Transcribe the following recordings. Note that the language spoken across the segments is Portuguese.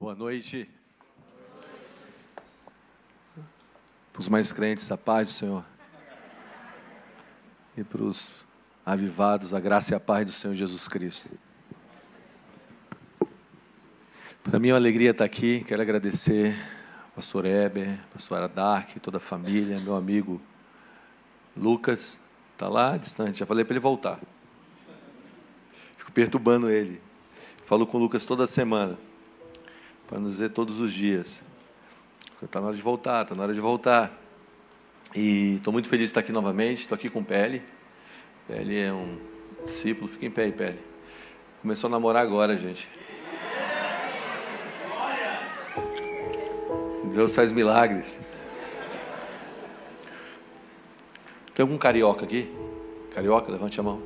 Boa noite. Para os mais crentes, a paz do Senhor. E para os avivados, a graça e a paz do Senhor Jesus Cristo. Para mim é uma alegria estar aqui. Quero agradecer ao pastor Heber, pastora Dark, toda a família, meu amigo Lucas. Está lá distante, já falei para ele voltar. Fico perturbando ele. Falo com o Lucas toda semana para nos dizer todos os dias. Está na hora de voltar, está na hora de voltar. E estou muito feliz de estar aqui novamente. Estou aqui com Pele. Pele é um discípulo. Fica em pé aí, Pele. Começou a namorar agora, gente. Deus faz milagres. Tem algum carioca aqui? Carioca, levante a mão.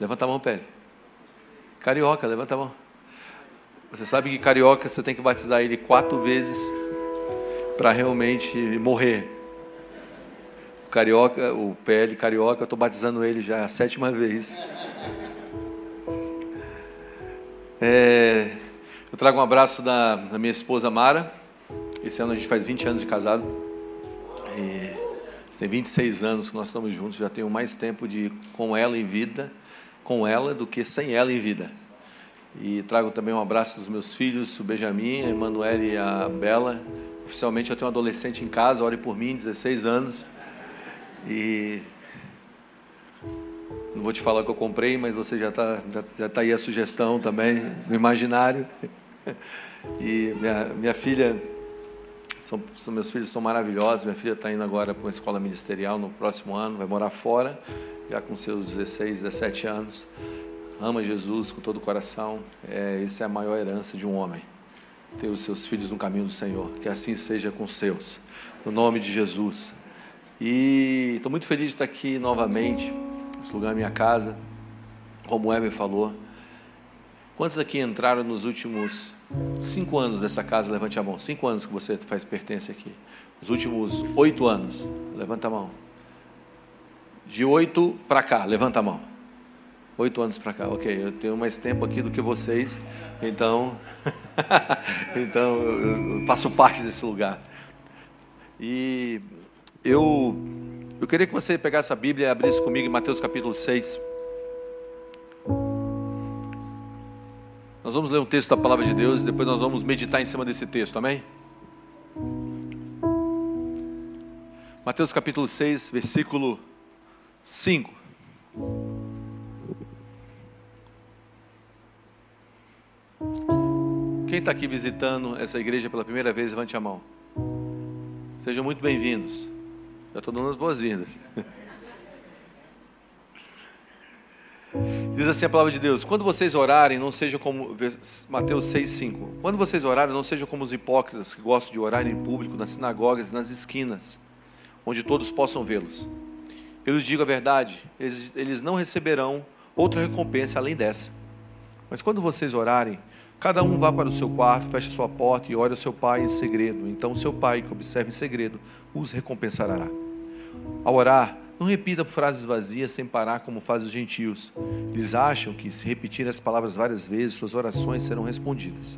Levanta a mão, Pele. Carioca, levanta a mão. Você sabe que carioca você tem que batizar ele quatro vezes para realmente morrer. O carioca, o PL carioca, eu estou batizando ele já a sétima vez. É, eu trago um abraço da, da, minha esposa Mara. Esse ano a gente faz 20 anos de casado. E tem 26 anos que nós estamos juntos. Já tenho mais tempo de com ela em vida, com ela, do que sem ela em vida. E trago também um abraço dos meus filhos, o Benjamin, a Emanuele e a Bela. Oficialmente eu tenho um adolescente em casa, ore por mim, 16 anos. E não vou te falar o que eu comprei, mas você já está já, tá aí a sugestão também, no imaginário. E minha, minha filha, são, são, meus filhos são maravilhosos. Minha filha está indo agora para uma escola ministerial no próximo ano, vai morar fora, já com seus 16, 17 anos ama Jesus com todo o coração, é, essa é a maior herança de um homem. Ter os seus filhos no caminho do Senhor. Que assim seja com os seus. No nome de Jesus. E estou muito feliz de estar aqui novamente. Esse lugar é minha casa. Como o Weber falou. Quantos aqui entraram nos últimos cinco anos dessa casa? Levante a mão. Cinco anos que você faz pertence aqui. Os últimos oito anos. Levanta a mão. De oito para cá. Levanta a mão. Oito anos para cá, ok. Eu tenho mais tempo aqui do que vocês, então, então eu faço parte desse lugar. E eu, eu queria que você pegasse a Bíblia e abrisse comigo em Mateus capítulo 6. Nós vamos ler um texto da palavra de Deus e depois nós vamos meditar em cima desse texto, amém? Mateus capítulo 6, versículo 5. Quem está aqui visitando essa igreja pela primeira vez, levante a mão. Sejam muito bem-vindos. Já estou dando as boas-vindas. Diz assim a palavra de Deus: Quando vocês orarem, não sejam como. Mateus 6,5. Quando vocês orarem, não sejam como os hipócritas que gostam de orar em público, nas sinagogas e nas esquinas, onde todos possam vê-los. Eu lhes digo a verdade: eles, eles não receberão outra recompensa além dessa. Mas quando vocês orarem, Cada um vá para o seu quarto, feche sua porta e ore ao seu pai em segredo. Então seu pai, que observa em segredo, os recompensará. Ao orar, não repita frases vazias sem parar como fazem os gentios. Eles acham que se repetirem as palavras várias vezes, suas orações serão respondidas.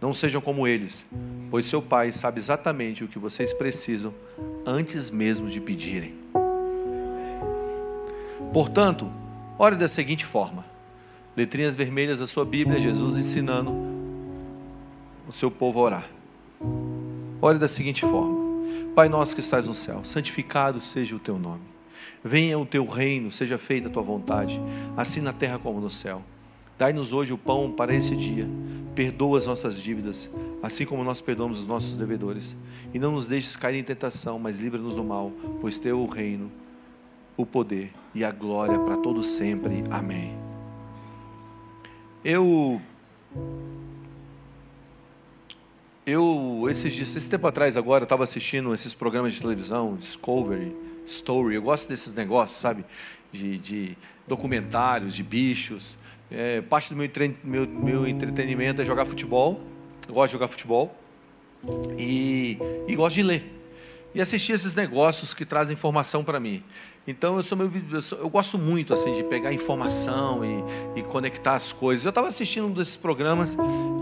Não sejam como eles, pois seu pai sabe exatamente o que vocês precisam antes mesmo de pedirem. Portanto, ore da seguinte forma: letrinhas vermelhas da sua Bíblia, Jesus ensinando o seu povo a orar. Ore da seguinte forma: Pai nosso que estás no céu, santificado seja o teu nome. Venha o teu reino, seja feita a tua vontade, assim na terra como no céu. Dai-nos hoje o pão para esse dia. Perdoa as nossas dívidas, assim como nós perdoamos os nossos devedores. E não nos deixes cair em tentação, mas livra-nos do mal, pois teu o reino, o poder e a glória para todos sempre. Amém. Eu. Eu, esses dias, esse tempo atrás, agora, eu estava assistindo esses programas de televisão, Discovery, Story. Eu gosto desses negócios, sabe? De, de documentários, de bichos. É, parte do meu, meu, meu entretenimento é jogar futebol. Eu gosto de jogar futebol. E, e gosto de ler. e assistir esses negócios que trazem informação para mim. Então eu sou, meio, eu, sou, eu, gosto muito assim de pegar informação e, e conectar as coisas. Eu estava assistindo um desses programas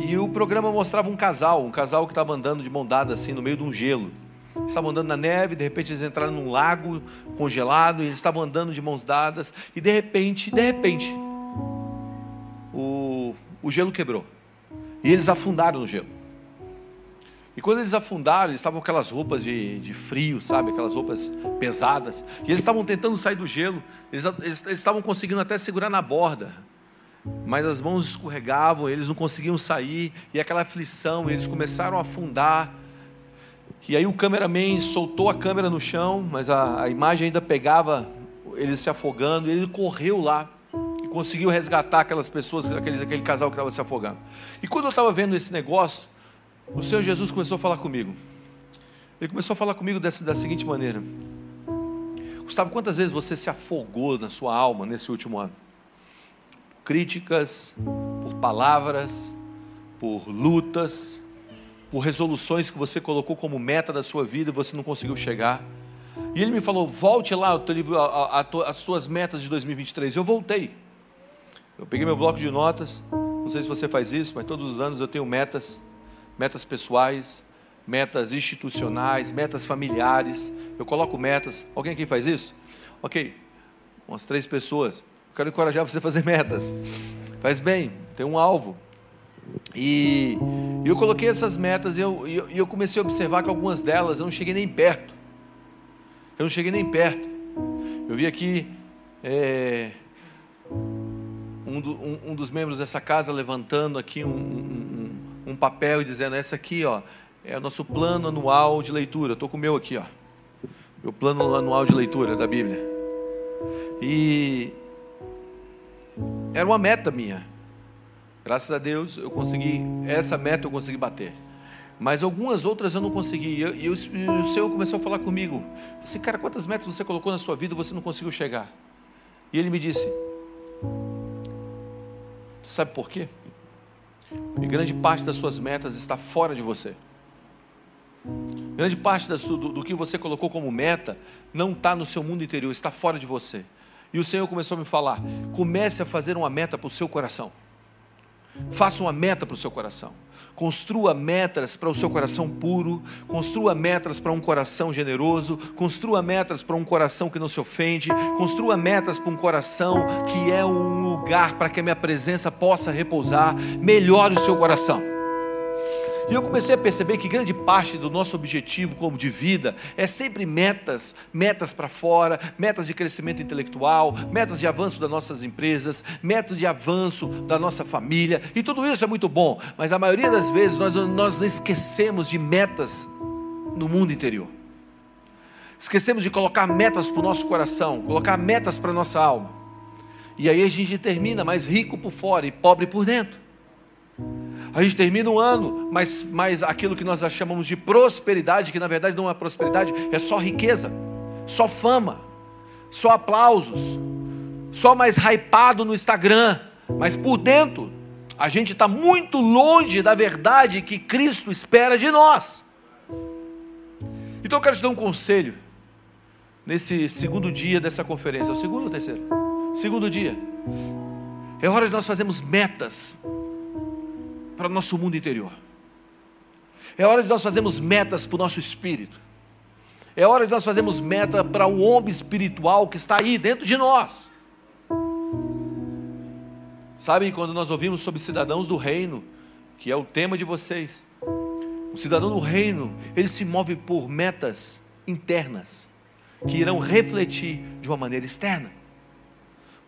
e o programa mostrava um casal, um casal que estava andando de mão dada assim no meio de um gelo. Eles estavam andando na neve, de repente eles entraram num lago congelado, e eles estavam andando de mãos dadas e de repente, de repente, o, o gelo quebrou e eles afundaram no gelo. E quando eles afundaram, eles estavam com aquelas roupas de, de frio, sabe? Aquelas roupas pesadas. E eles estavam tentando sair do gelo. Eles, eles, eles estavam conseguindo até segurar na borda. Mas as mãos escorregavam, eles não conseguiam sair. E aquela aflição, eles começaram a afundar. E aí o cameraman soltou a câmera no chão, mas a, a imagem ainda pegava eles se afogando. Ele correu lá e conseguiu resgatar aquelas pessoas, aquele, aquele casal que estava se afogando. E quando eu estava vendo esse negócio, o Senhor Jesus começou a falar comigo. Ele começou a falar comigo dessa, da seguinte maneira: Gustavo, quantas vezes você se afogou na sua alma nesse último ano? Críticas, por palavras, por lutas, por resoluções que você colocou como meta da sua vida e você não conseguiu chegar. E ele me falou: volte lá as suas metas de 2023. Eu voltei. Eu peguei meu bloco de notas. Não sei se você faz isso, mas todos os anos eu tenho metas metas pessoais, metas institucionais, metas familiares. Eu coloco metas. Alguém aqui faz isso? Ok, umas três pessoas. Eu quero encorajar você a fazer metas. Faz bem, tem um alvo. E eu coloquei essas metas e eu, eu, eu comecei a observar que algumas delas eu não cheguei nem perto. Eu não cheguei nem perto. Eu vi aqui é, um, do, um, um, dos membros dessa casa levantando aqui um, um um papel e dizendo: essa aqui, ó, é o nosso plano anual de leitura. Estou com o meu aqui, ó. Meu plano anual de leitura da Bíblia. E era uma meta minha. Graças a Deus eu consegui, essa meta eu consegui bater. Mas algumas outras eu não consegui. E, e, o, e o Senhor começou a falar comigo. Você, cara, quantas metas você colocou na sua vida e você não conseguiu chegar? E ele me disse: Sabe por quê? E grande parte das suas metas está fora de você. Grande parte do, do que você colocou como meta não está no seu mundo interior, está fora de você. E o Senhor começou a me falar: comece a fazer uma meta para o seu coração. Faça uma meta para o seu coração. Construa metas para o seu coração puro, construa metas para um coração generoso, construa metas para um coração que não se ofende, construa metas para um coração que é um lugar para que a minha presença possa repousar. Melhore o seu coração. E eu comecei a perceber que grande parte do nosso objetivo como de vida é sempre metas, metas para fora, metas de crescimento intelectual, metas de avanço das nossas empresas, metas de avanço da nossa família, e tudo isso é muito bom, mas a maioria das vezes nós, nós esquecemos de metas no mundo interior. Esquecemos de colocar metas para o nosso coração, colocar metas para a nossa alma. E aí a gente termina mais rico por fora e pobre por dentro. A gente termina um ano, mas, mas aquilo que nós chamamos de prosperidade, que na verdade não é prosperidade, é só riqueza, só fama, só aplausos, só mais hypado no Instagram, mas por dentro a gente está muito longe da verdade que Cristo espera de nós. Então eu quero te dar um conselho nesse segundo dia dessa conferência, é o segundo ou terceiro? Segundo dia. É hora de nós fazermos metas para o nosso mundo interior. É hora de nós fazermos metas para o nosso espírito. É hora de nós fazermos meta para o homem espiritual que está aí dentro de nós. Sabe quando nós ouvimos sobre cidadãos do reino, que é o tema de vocês? O cidadão do reino, ele se move por metas internas, que irão refletir de uma maneira externa.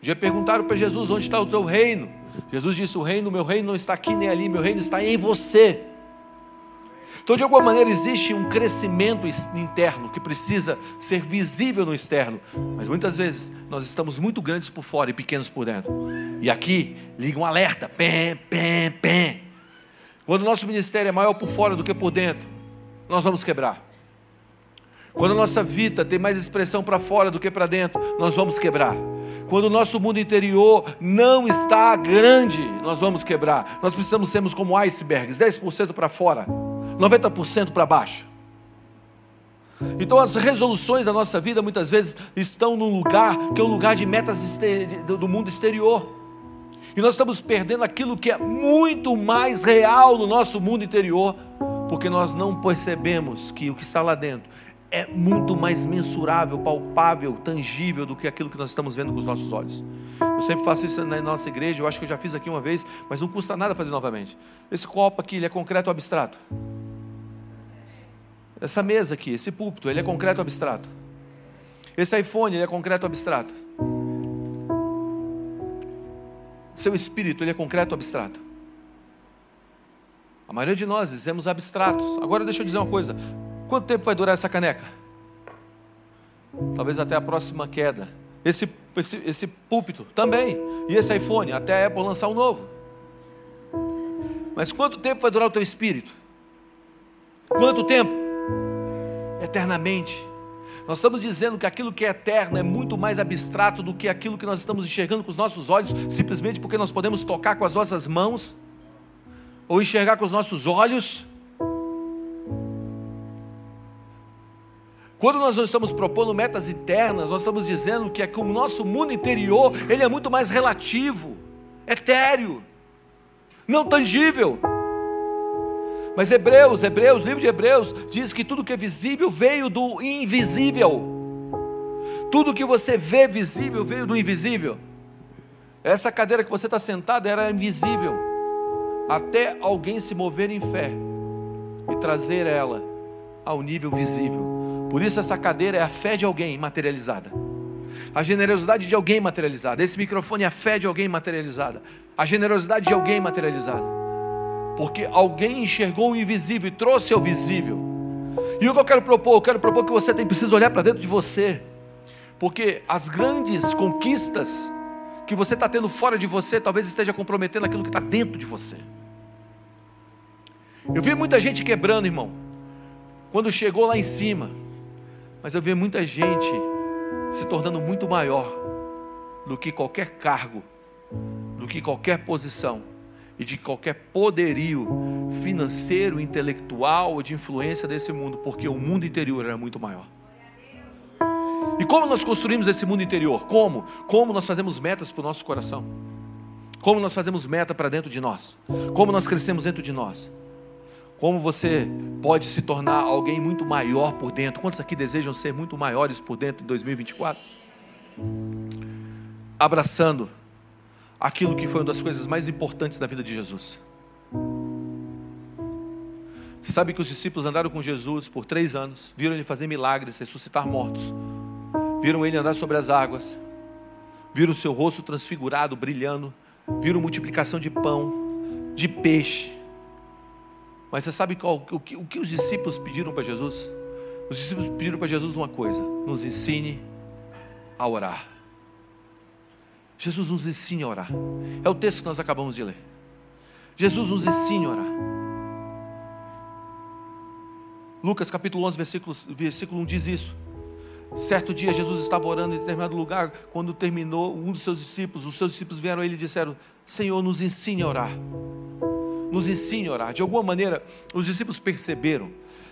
Um dia perguntaram para Jesus: onde está o teu reino? Jesus disse: O reino, meu reino não está aqui nem ali, meu reino está em você. Então, de alguma maneira, existe um crescimento interno que precisa ser visível no externo, mas muitas vezes nós estamos muito grandes por fora e pequenos por dentro. E aqui liga um alerta: pé, pé, pé. Quando o nosso ministério é maior por fora do que por dentro, nós vamos quebrar. Quando a nossa vida tem mais expressão para fora do que para dentro, nós vamos quebrar. Quando o nosso mundo interior não está grande, nós vamos quebrar. Nós precisamos sermos como icebergs, 10% para fora, 90% para baixo. Então as resoluções da nossa vida muitas vezes estão num lugar que é um lugar de metas do mundo exterior. E nós estamos perdendo aquilo que é muito mais real no nosso mundo interior, porque nós não percebemos que o que está lá dentro é muito mais mensurável, palpável, tangível do que aquilo que nós estamos vendo com os nossos olhos. Eu sempre faço isso na nossa igreja, eu acho que eu já fiz aqui uma vez, mas não custa nada fazer novamente. Esse copo aqui, ele é concreto ou abstrato? Essa mesa aqui, esse púlpito, ele é concreto ou abstrato? Esse iPhone, ele é concreto ou abstrato? Seu espírito, ele é concreto ou abstrato? A maioria de nós dizemos abstratos. Agora deixa eu dizer uma coisa: quanto tempo vai durar essa caneca? Talvez até a próxima queda. Esse, esse, esse púlpito também. E esse iPhone, até a Apple lançar um novo. Mas quanto tempo vai durar o teu espírito? Quanto tempo? Eternamente. Nós estamos dizendo que aquilo que é eterno é muito mais abstrato do que aquilo que nós estamos enxergando com os nossos olhos, simplesmente porque nós podemos tocar com as nossas mãos, ou enxergar com os nossos olhos. Quando nós não estamos propondo metas internas, nós estamos dizendo que, é que o nosso mundo interior ele é muito mais relativo, etéreo, não tangível. Mas Hebreus, Hebreus, livro de Hebreus, diz que tudo que é visível veio do invisível. Tudo que você vê visível veio do invisível. Essa cadeira que você está sentado era invisível. Até alguém se mover em fé e trazer ela ao nível visível. Por isso essa cadeira é a fé de alguém materializada. A generosidade de alguém materializada. Esse microfone é a fé de alguém materializada. A generosidade de alguém materializada porque alguém enxergou o invisível e trouxe ao visível. E o que eu quero propor? Eu quero propor que você tem preciso olhar para dentro de você, porque as grandes conquistas que você está tendo fora de você talvez esteja comprometendo aquilo que está dentro de você. Eu vi muita gente quebrando, irmão, quando chegou lá em cima, mas eu vi muita gente se tornando muito maior do que qualquer cargo, do que qualquer posição e de qualquer poderio financeiro, intelectual ou de influência desse mundo, porque o mundo interior era muito maior. E como nós construímos esse mundo interior? Como? Como nós fazemos metas para o nosso coração? Como nós fazemos meta para dentro de nós? Como nós crescemos dentro de nós? Como você pode se tornar alguém muito maior por dentro? Quantos aqui desejam ser muito maiores por dentro em 2024? Abraçando aquilo que foi uma das coisas mais importantes da vida de Jesus. Você sabe que os discípulos andaram com Jesus por três anos, viram ele fazer milagres, ressuscitar mortos, viram ele andar sobre as águas, viram o seu rosto transfigurado, brilhando, viram multiplicação de pão, de peixe. Mas você sabe qual, o, que, o que os discípulos pediram para Jesus? Os discípulos pediram para Jesus uma coisa: nos ensine a orar. Jesus nos ensina a orar. É o texto que nós acabamos de ler. Jesus nos ensina a orar. Lucas capítulo 11, versículo, versículo 1 diz isso. Certo dia Jesus estava orando em determinado lugar, quando terminou, um dos seus discípulos, os seus discípulos vieram a ele e disseram: Senhor, nos ensine a orar. Nos ensine a orar. De alguma maneira, os discípulos perceberam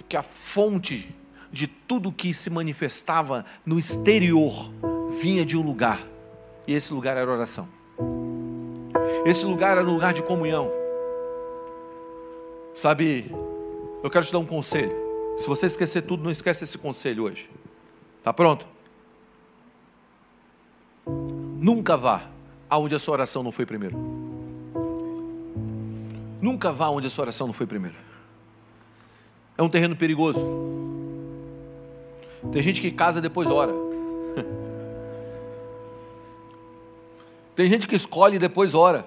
que a fonte de tudo que se manifestava no exterior vinha de um lugar e esse lugar era oração. Esse lugar era um lugar de comunhão. Sabe, eu quero te dar um conselho. Se você esquecer tudo, não esquece esse conselho hoje. Tá pronto? Nunca vá aonde a sua oração não foi primeiro. Nunca vá onde a sua oração não foi primeiro. É um terreno perigoso. Tem gente que casa depois ora. Tem gente que escolhe e depois ora.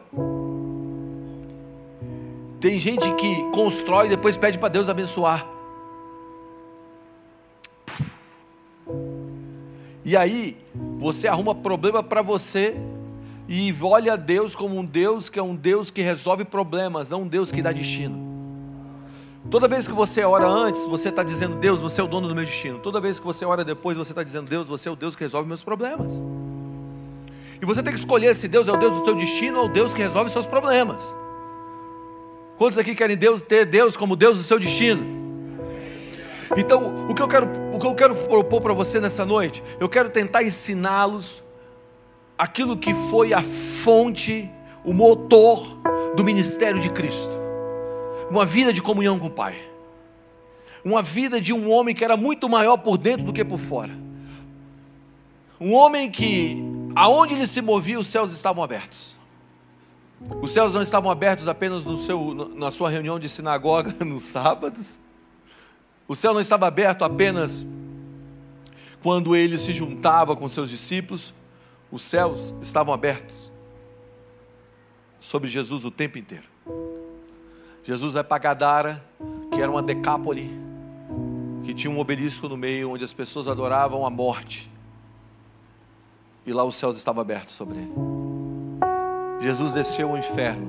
Tem gente que constrói e depois pede para Deus abençoar. E aí, você arruma problema para você e olha Deus como um Deus que é um Deus que resolve problemas, não um Deus que dá destino. Toda vez que você ora antes, você está dizendo, Deus, você é o dono do meu destino. Toda vez que você ora depois, você está dizendo, Deus, você é o Deus que resolve meus problemas. E você tem que escolher se Deus é o Deus do teu destino ou o Deus que resolve seus problemas. Quantos aqui querem Deus, ter Deus como Deus do seu destino? Então, o que eu quero, o que eu quero propor para você nessa noite, eu quero tentar ensiná-los aquilo que foi a fonte, o motor do ministério de Cristo. Uma vida de comunhão com o Pai. Uma vida de um homem que era muito maior por dentro do que por fora. Um homem que, aonde ele se movia, os céus estavam abertos. Os céus não estavam abertos apenas no seu, na sua reunião de sinagoga nos sábados. O céu não estava aberto apenas quando ele se juntava com seus discípulos. Os céus estavam abertos sobre Jesus o tempo inteiro. Jesus vai para Gadara, que era uma decápole, que tinha um obelisco no meio, onde as pessoas adoravam a morte. E lá os céus estavam abertos sobre ele. Jesus desceu ao inferno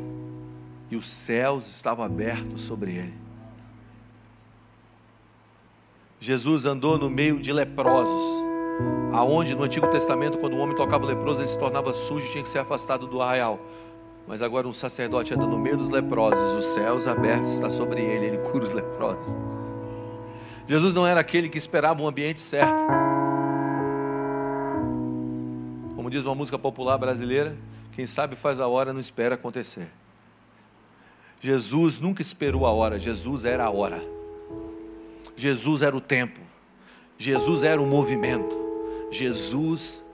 e os céus estavam abertos sobre ele. Jesus andou no meio de leprosos, aonde no Antigo Testamento, quando o homem tocava leproso, ele se tornava sujo e tinha que ser afastado do arraial. Mas agora um sacerdote anda no meio dos leprosos, os céus abertos está sobre ele, ele cura os leprosos. Jesus não era aquele que esperava um ambiente certo. Como diz uma música popular brasileira, quem sabe faz a hora, não espera acontecer. Jesus nunca esperou a hora, Jesus era a hora. Jesus era o tempo. Jesus era o movimento. Jesus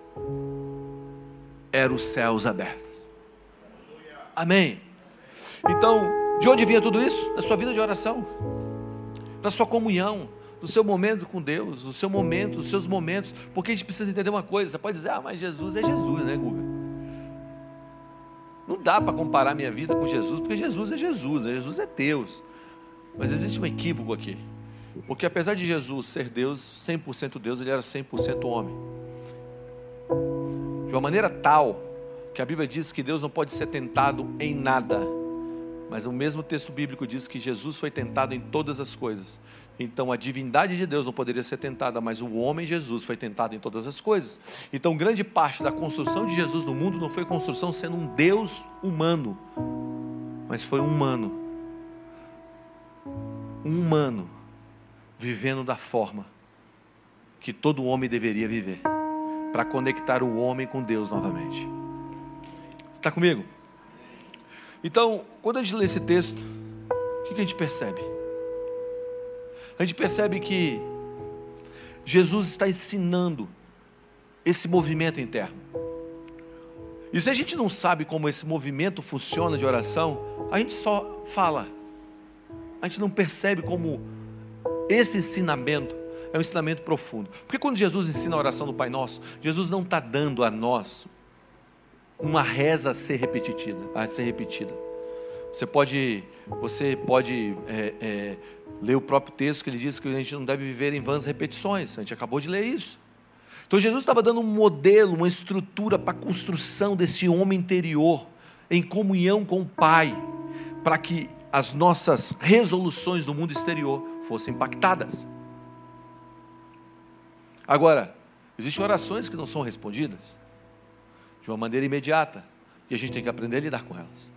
era os céus abertos. Amém. Então, de onde vinha tudo isso? Da sua vida de oração, da sua comunhão, do seu momento com Deus, do seu momento, dos seus momentos, porque a gente precisa entender uma coisa. Você pode dizer, ah, mas Jesus é Jesus, né, Guga? Não dá para comparar minha vida com Jesus, porque Jesus é Jesus, né? Jesus é Deus. Mas existe um equívoco aqui. Porque apesar de Jesus ser Deus, 100% Deus, ele era 100% homem. De uma maneira tal que a Bíblia diz que Deus não pode ser tentado em nada. Mas o mesmo texto bíblico diz que Jesus foi tentado em todas as coisas. Então a divindade de Deus não poderia ser tentada, mas o homem Jesus foi tentado em todas as coisas. Então grande parte da construção de Jesus no mundo não foi construção sendo um Deus humano, mas foi um humano. Um humano vivendo da forma que todo homem deveria viver, para conectar o homem com Deus novamente. Está comigo? Então, quando a gente lê esse texto, o que a gente percebe? A gente percebe que Jesus está ensinando esse movimento interno. E se a gente não sabe como esse movimento funciona de oração, a gente só fala. A gente não percebe como esse ensinamento é um ensinamento profundo. Porque quando Jesus ensina a oração do Pai Nosso, Jesus não está dando a nós uma reza a ser repetida, a ser repetida. Você pode, você pode é, é, ler o próprio texto que ele diz que a gente não deve viver em vãs repetições. A gente acabou de ler isso. Então Jesus estava dando um modelo, uma estrutura para a construção desse homem interior em comunhão com o Pai, para que as nossas resoluções do mundo exterior fossem impactadas. Agora, existem orações que não são respondidas de uma maneira imediata. E a gente tem que aprender a lidar com elas.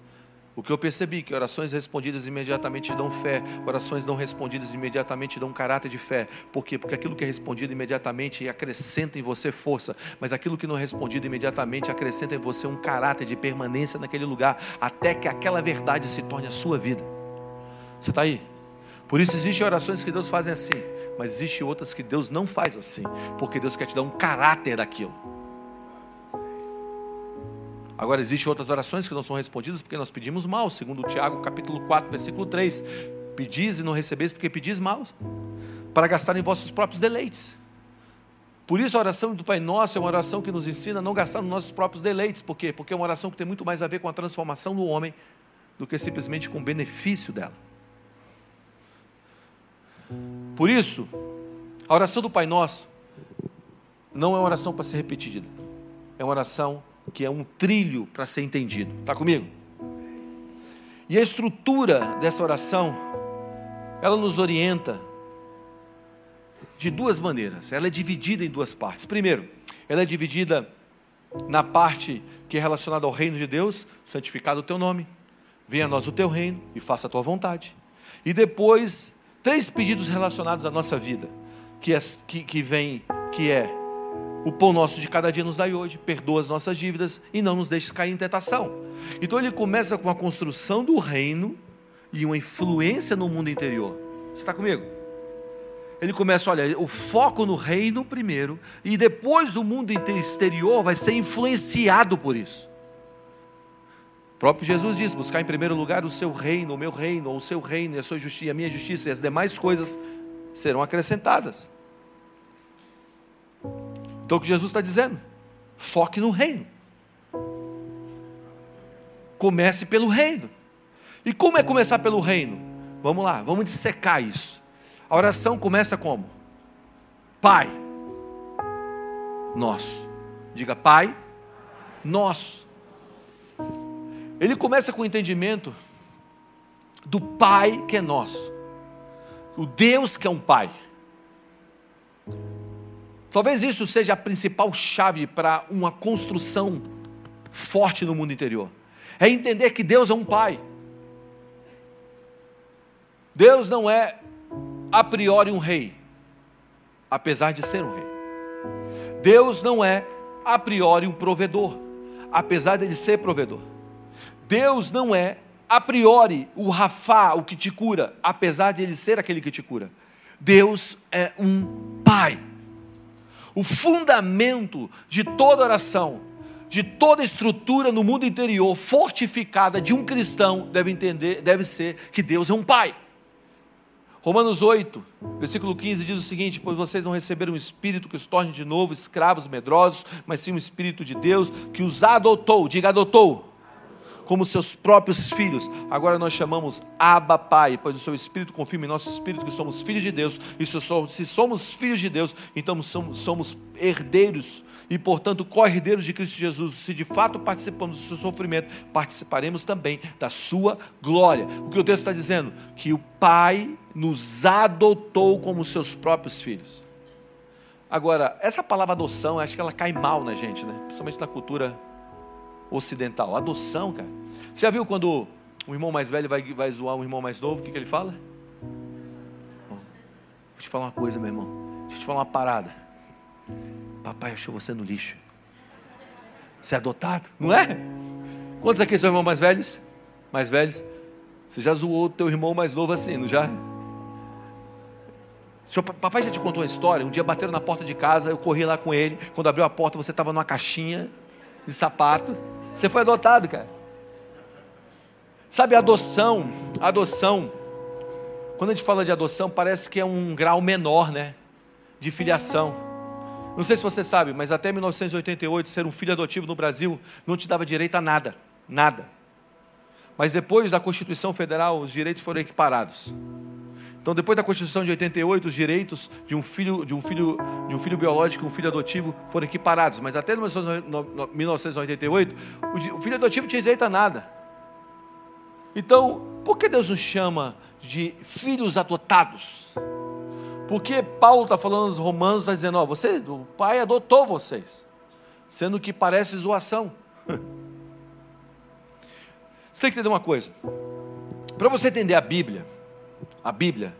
O que eu percebi que orações respondidas imediatamente dão fé, orações não respondidas imediatamente dão caráter de fé. Por quê? Porque aquilo que é respondido imediatamente acrescenta em você força, mas aquilo que não é respondido imediatamente acrescenta em você um caráter de permanência naquele lugar, até que aquela verdade se torne a sua vida. Você está aí? Por isso existem orações que Deus faz assim, mas existem outras que Deus não faz assim, porque Deus quer te dar um caráter daquilo. Agora, existem outras orações que não são respondidas porque nós pedimos mal, segundo Tiago capítulo 4, versículo 3. Pedis e não recebeis porque pedis mal, para gastar em vossos próprios deleites. Por isso a oração do Pai Nosso é uma oração que nos ensina a não gastar nos nossos próprios deleites. Por quê? Porque é uma oração que tem muito mais a ver com a transformação do homem do que simplesmente com o benefício dela. Por isso, a oração do Pai Nosso não é uma oração para ser repetida. É uma oração que é um trilho para ser entendido. Está comigo? E a estrutura dessa oração, ela nos orienta de duas maneiras. Ela é dividida em duas partes. Primeiro, ela é dividida na parte que é relacionada ao reino de Deus, santificado o teu nome, venha a nós o teu reino e faça a tua vontade. E depois três pedidos relacionados à nossa vida, que, é, que, que vem, que é o pão nosso de cada dia nos dai hoje, perdoa as nossas dívidas e não nos deixes cair em tentação. Então ele começa com a construção do reino e uma influência no mundo interior. Você está comigo? Ele começa, olha, o foco no reino primeiro, e depois o mundo exterior vai ser influenciado por isso. O próprio Jesus diz: buscar em primeiro lugar o seu reino, o meu reino, o seu reino, e a sua justiça, a minha justiça, e as demais coisas serão acrescentadas. Então o que Jesus está dizendo? Foque no reino. Comece pelo reino. E como é começar pelo reino? Vamos lá, vamos dissecar isso. A oração começa como? Pai, nosso. Diga, Pai, nosso. Ele começa com o entendimento do Pai que é nosso, o Deus que é um Pai. Talvez isso seja a principal chave para uma construção forte no mundo interior. É entender que Deus é um Pai. Deus não é a priori um rei, apesar de ser um rei. Deus não é a priori um provedor, apesar de ele ser provedor. Deus não é a priori o Rafá, o que te cura, apesar de ele ser aquele que te cura. Deus é um Pai. O fundamento de toda oração, de toda estrutura no mundo interior fortificada de um cristão deve entender, deve ser que Deus é um Pai. Romanos 8, versículo 15 diz o seguinte: Pois vocês não receberam um espírito que os torne de novo escravos medrosos, mas sim um espírito de Deus que os adotou, diga adotou, como seus próprios filhos. Agora nós chamamos Abba Pai, pois o seu Espírito confirma em nosso espírito que somos filhos de Deus. E se somos filhos de Deus, então somos, herdeiros e, portanto, co-herdeiros de Cristo Jesus. Se de fato participamos do seu sofrimento, participaremos também da sua glória. O que o texto está dizendo? Que o Pai nos adotou como seus próprios filhos. Agora, essa palavra adoção, acho que ela cai mal na gente, né? Principalmente na cultura ocidental. Adoção, cara. Você já viu quando um irmão mais velho vai, vai zoar um irmão mais novo, o que, que ele fala? vou te falar uma coisa, meu irmão. Deixa eu te falar uma parada. Papai achou você no lixo. Você é adotado, não é? Quantos aqui são irmãos mais velhos? Mais velhos? Você já zoou o teu irmão mais novo assim, não já? Seu papai já te contou uma história? Um dia bateram na porta de casa, eu corri lá com ele. Quando abriu a porta, você estava numa caixinha de sapato. Você foi adotado, cara. Sabe, adoção, adoção. Quando a gente fala de adoção, parece que é um grau menor, né? De filiação. Não sei se você sabe, mas até 1988, ser um filho adotivo no Brasil não te dava direito a nada. Nada. Mas depois da Constituição Federal, os direitos foram equiparados. Então, depois da Constituição de 88, os direitos de um filho, de um filho, de um filho biológico e um filho adotivo foram equiparados. Mas até 1988, o filho adotivo tinha direito a nada. Então, por que Deus nos chama de filhos adotados? Porque Paulo está falando aos romanos, está dizendo, ó, você, o pai adotou vocês, sendo que parece zoação. Você tem que entender uma coisa. Para você entender a Bíblia, a Bíblia,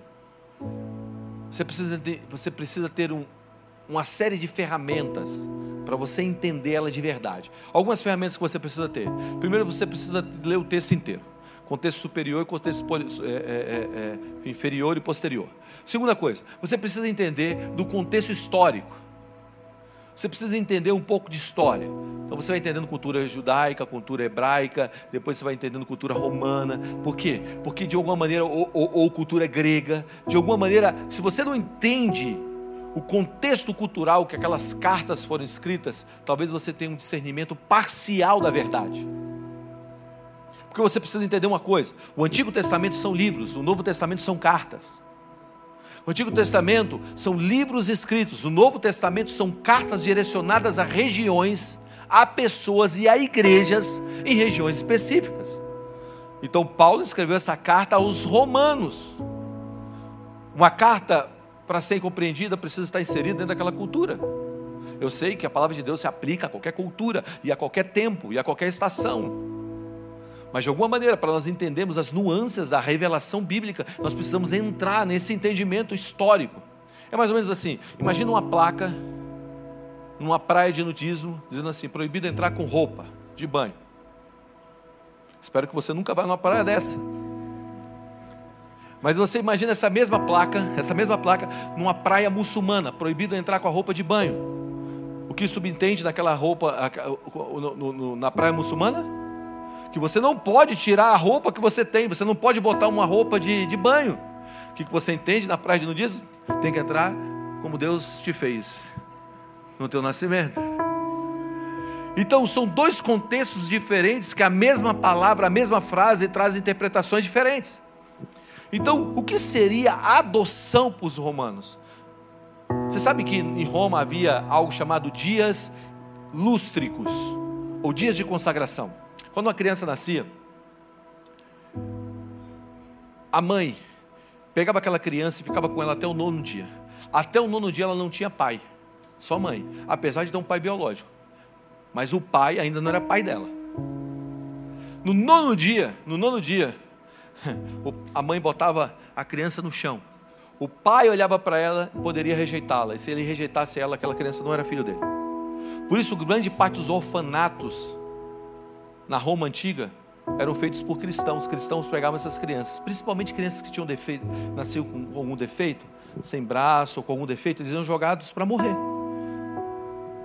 você precisa ter, você precisa ter um, uma série de ferramentas para você entender ela de verdade. Algumas ferramentas que você precisa ter. Primeiro, você precisa ler o texto inteiro. Contexto superior e contexto é, é, é, é, inferior e posterior. Segunda coisa, você precisa entender do contexto histórico. Você precisa entender um pouco de história. Então você vai entendendo cultura judaica, cultura hebraica, depois você vai entendendo cultura romana. Por quê? Porque de alguma maneira, ou, ou, ou cultura grega, de alguma maneira, se você não entende o contexto cultural que aquelas cartas foram escritas, talvez você tenha um discernimento parcial da verdade. Porque você precisa entender uma coisa: o Antigo Testamento são livros, o Novo Testamento são cartas. O Antigo Testamento são livros escritos, o Novo Testamento são cartas direcionadas a regiões, a pessoas e a igrejas em regiões específicas. Então, Paulo escreveu essa carta aos romanos. Uma carta, para ser compreendida, precisa estar inserida dentro daquela cultura. Eu sei que a palavra de Deus se aplica a qualquer cultura, e a qualquer tempo, e a qualquer estação. Mas de alguma maneira, para nós entendermos as nuances da revelação bíblica, nós precisamos entrar nesse entendimento histórico. É mais ou menos assim: imagina uma placa numa praia de nudismo, dizendo assim: proibido entrar com roupa de banho. Espero que você nunca vá numa praia dessa. Mas você imagina essa mesma placa, essa mesma placa, numa praia muçulmana, proibido entrar com a roupa de banho. O que subentende naquela roupa, na praia muçulmana? Que você não pode tirar a roupa que você tem, você não pode botar uma roupa de, de banho. O que você entende na praia de nudismo? Tem que entrar como Deus te fez no teu nascimento. Então, são dois contextos diferentes que a mesma palavra, a mesma frase traz interpretações diferentes. Então, o que seria adoção para os romanos? Você sabe que em Roma havia algo chamado dias lústricos, ou dias de consagração. Quando uma criança nascia, a mãe pegava aquela criança e ficava com ela até o nono dia. Até o nono dia ela não tinha pai, só mãe, apesar de ter um pai biológico. Mas o pai ainda não era pai dela. No nono dia, no nono dia, a mãe botava a criança no chão. O pai olhava para ela e poderia rejeitá-la. E se ele rejeitasse ela, aquela criança não era filho dele. Por isso, grande parte dos orfanatos na Roma antiga eram feitos por cristãos. Os cristãos pegavam essas crianças, principalmente crianças que tinham defeito, nasciam com algum defeito, sem braço ou com algum defeito, eles eram jogados para morrer.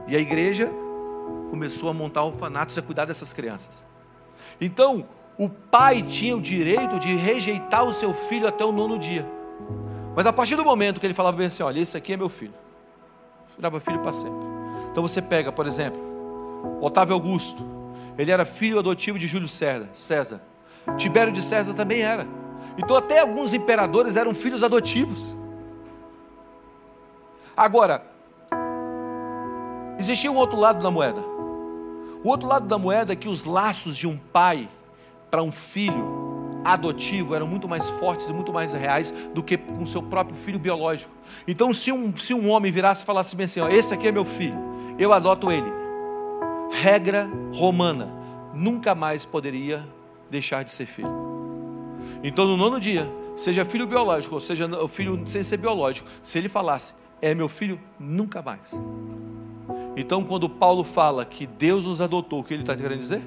E a igreja começou a montar orfanatos e a cuidar dessas crianças. Então, o pai tinha o direito de rejeitar o seu filho até o nono dia. Mas a partir do momento que ele falava bem assim: olha, esse aqui é meu filho, virava filho para sempre. Então você pega, por exemplo, Otávio Augusto, ele era filho adotivo de Júlio César. Tibério de César também era. Então até alguns imperadores eram filhos adotivos. Agora, existia um outro lado da moeda. O outro lado da moeda é que os laços de um pai para um filho adotivo eram muito mais fortes e muito mais reais do que com seu próprio filho biológico. Então, se um, se um homem virasse e falasse bem assim: ó, Esse aqui é meu filho, eu adoto ele. Regra romana: nunca mais poderia deixar de ser filho. Então, no nono dia, seja filho biológico, ou seja, filho sem ser biológico, se ele falasse: É meu filho, nunca mais. Então, quando Paulo fala que Deus nos adotou, o que ele está querendo dizer?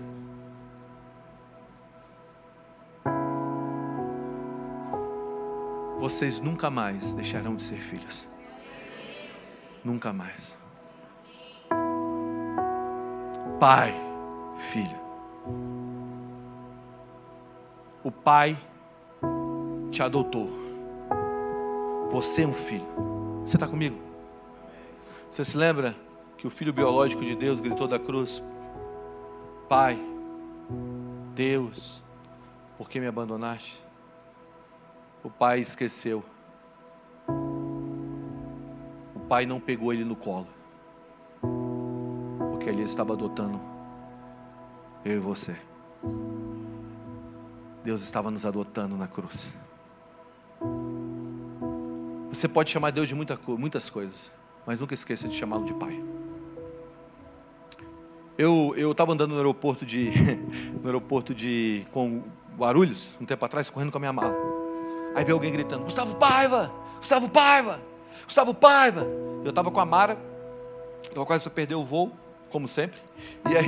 vocês nunca mais deixarão de ser filhos. Nunca mais. Pai, filho. O pai te adotou. Você é um filho. Você está comigo? Você se lembra que o filho biológico de Deus gritou da cruz: Pai, Deus, por que me abandonaste? o pai esqueceu. O pai não pegou ele no colo, porque ele estava adotando eu e você. Deus estava nos adotando na cruz. Você pode chamar Deus de muita, muitas coisas, mas nunca esqueça de chamá-lo de Pai. Eu estava andando no aeroporto de no aeroporto de com Guarulhos um tempo atrás correndo com a minha mala. Aí veio alguém gritando: Gustavo Paiva, Gustavo Paiva, Gustavo Paiva. Eu estava com a Mara, eu quase para perder o voo, como sempre. E aí,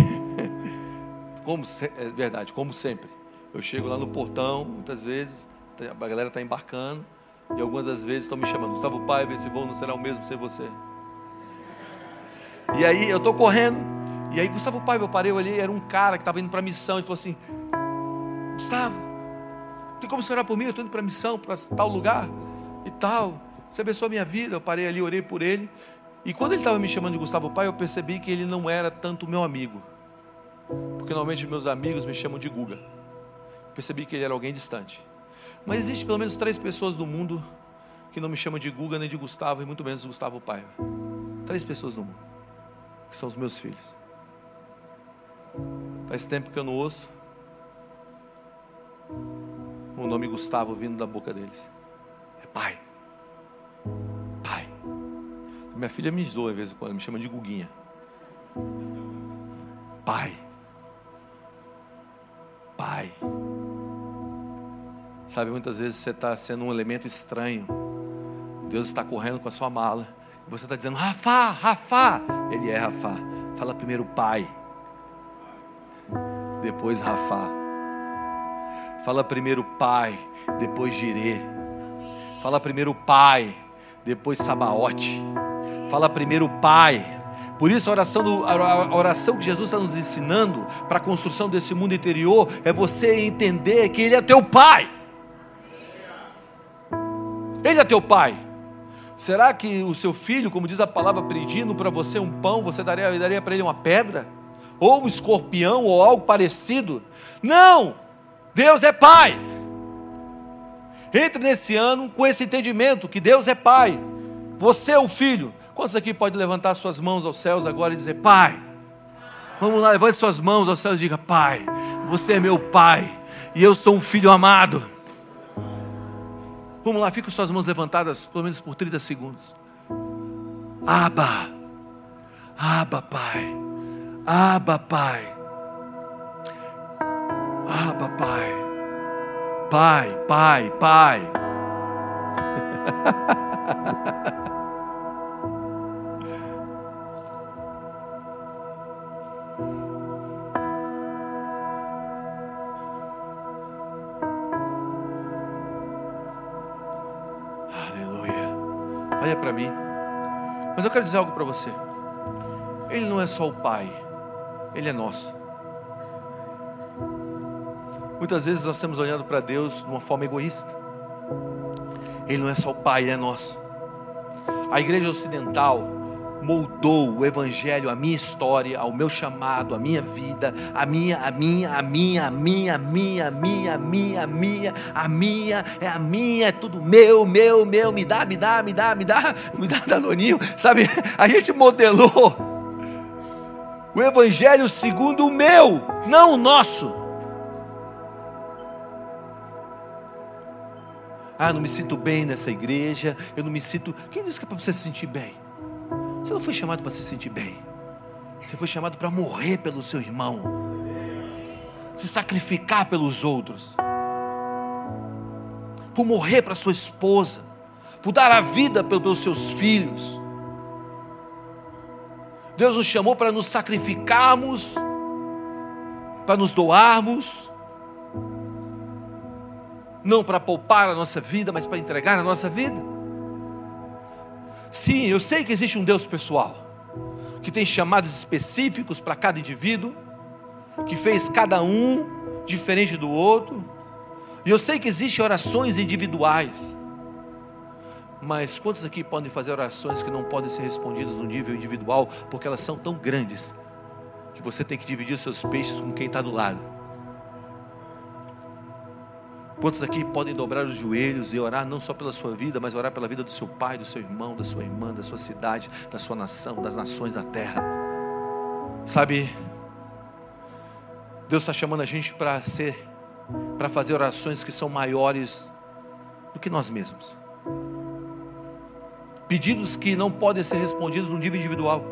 como é verdade, como sempre. Eu chego lá no portão, muitas vezes, a galera está embarcando, e algumas das vezes estão me chamando: Gustavo Paiva, esse voo não será o mesmo sem você. E aí eu estou correndo, e aí Gustavo Paiva, eu parei ali, era um cara que estava indo para a missão, e falou assim: Gustavo, tem como você orar por mim? Eu estou indo para a missão, para tal lugar e tal. Você abençoou a minha vida. Eu parei ali, orei por ele. E quando ele estava me chamando de Gustavo Pai, eu percebi que ele não era tanto meu amigo. Porque normalmente meus amigos me chamam de Guga. Percebi que ele era alguém distante. Mas existe pelo menos três pessoas no mundo que não me chamam de Guga nem de Gustavo, e muito menos de Gustavo Pai. Três pessoas no mundo, que são os meus filhos. Faz tempo que eu não ouço o nome Gustavo vindo da boca deles. É pai. Pai. Minha filha me zoa às vezes quando me chama de Guguinha. Pai. Pai. Sabe, muitas vezes você está sendo um elemento estranho. Deus está correndo com a sua mala. E você está dizendo, Rafa, Rafa. Ele é Rafa. Fala primeiro Pai. Depois Rafa. Fala primeiro Pai. Depois Jirê. Fala primeiro Pai. Depois Sabaote. Fala primeiro Pai por isso, a oração, do, a oração que Jesus está nos ensinando para a construção desse mundo interior é você entender que Ele é teu Pai. Ele é teu Pai. Será que o seu filho, como diz a palavra, pedindo para você um pão, você daria, daria para ele uma pedra? Ou um escorpião, ou algo parecido? Não! Deus é Pai. Entre nesse ano com esse entendimento que Deus é Pai. Você é o filho. Quantos aqui podem levantar suas mãos aos céus agora e dizer: Pai, vamos lá, levante suas mãos aos céus e diga: Pai, você é meu Pai e eu sou um filho amado. Vamos lá, fique com suas mãos levantadas pelo menos por 30 segundos. Aba, Aba, Pai, Aba, Pai, Aba, Pai, Pai, Pai, Pai. Mas eu quero dizer algo para você. Ele não é só o Pai, Ele é nosso. Muitas vezes nós estamos olhando para Deus de uma forma egoísta. Ele não é só o Pai, Ele é nosso. A igreja ocidental moldou o evangelho, a minha história, ao meu chamado, a minha vida, a minha, a minha, a minha, a minha, a minha, a minha, a minha, a minha, a minha, é a minha, é tudo meu, meu, meu, me dá, me dá, me dá, me dá, me dá danoninho, sabe? A gente modelou o evangelho segundo o meu, não o nosso. Ah, não me sinto bem nessa igreja, eu não me sinto. Quem disse que é para você se sentir bem? Você não foi chamado para se sentir bem. Você foi chamado para morrer pelo seu irmão. Se sacrificar pelos outros. Por morrer para sua esposa. Por dar a vida pelos seus filhos. Deus nos chamou para nos sacrificarmos, para nos doarmos, não para poupar a nossa vida, mas para entregar a nossa vida. Sim, eu sei que existe um Deus pessoal, que tem chamados específicos para cada indivíduo, que fez cada um diferente do outro, e eu sei que existem orações individuais, mas quantos aqui podem fazer orações que não podem ser respondidas no nível individual, porque elas são tão grandes, que você tem que dividir os seus peixes com quem está do lado? Quantos aqui podem dobrar os joelhos e orar não só pela sua vida, mas orar pela vida do seu pai, do seu irmão, da sua irmã, da sua cidade, da sua nação, das nações da terra? Sabe, Deus está chamando a gente para ser, para fazer orações que são maiores do que nós mesmos. Pedidos que não podem ser respondidos no nível individual,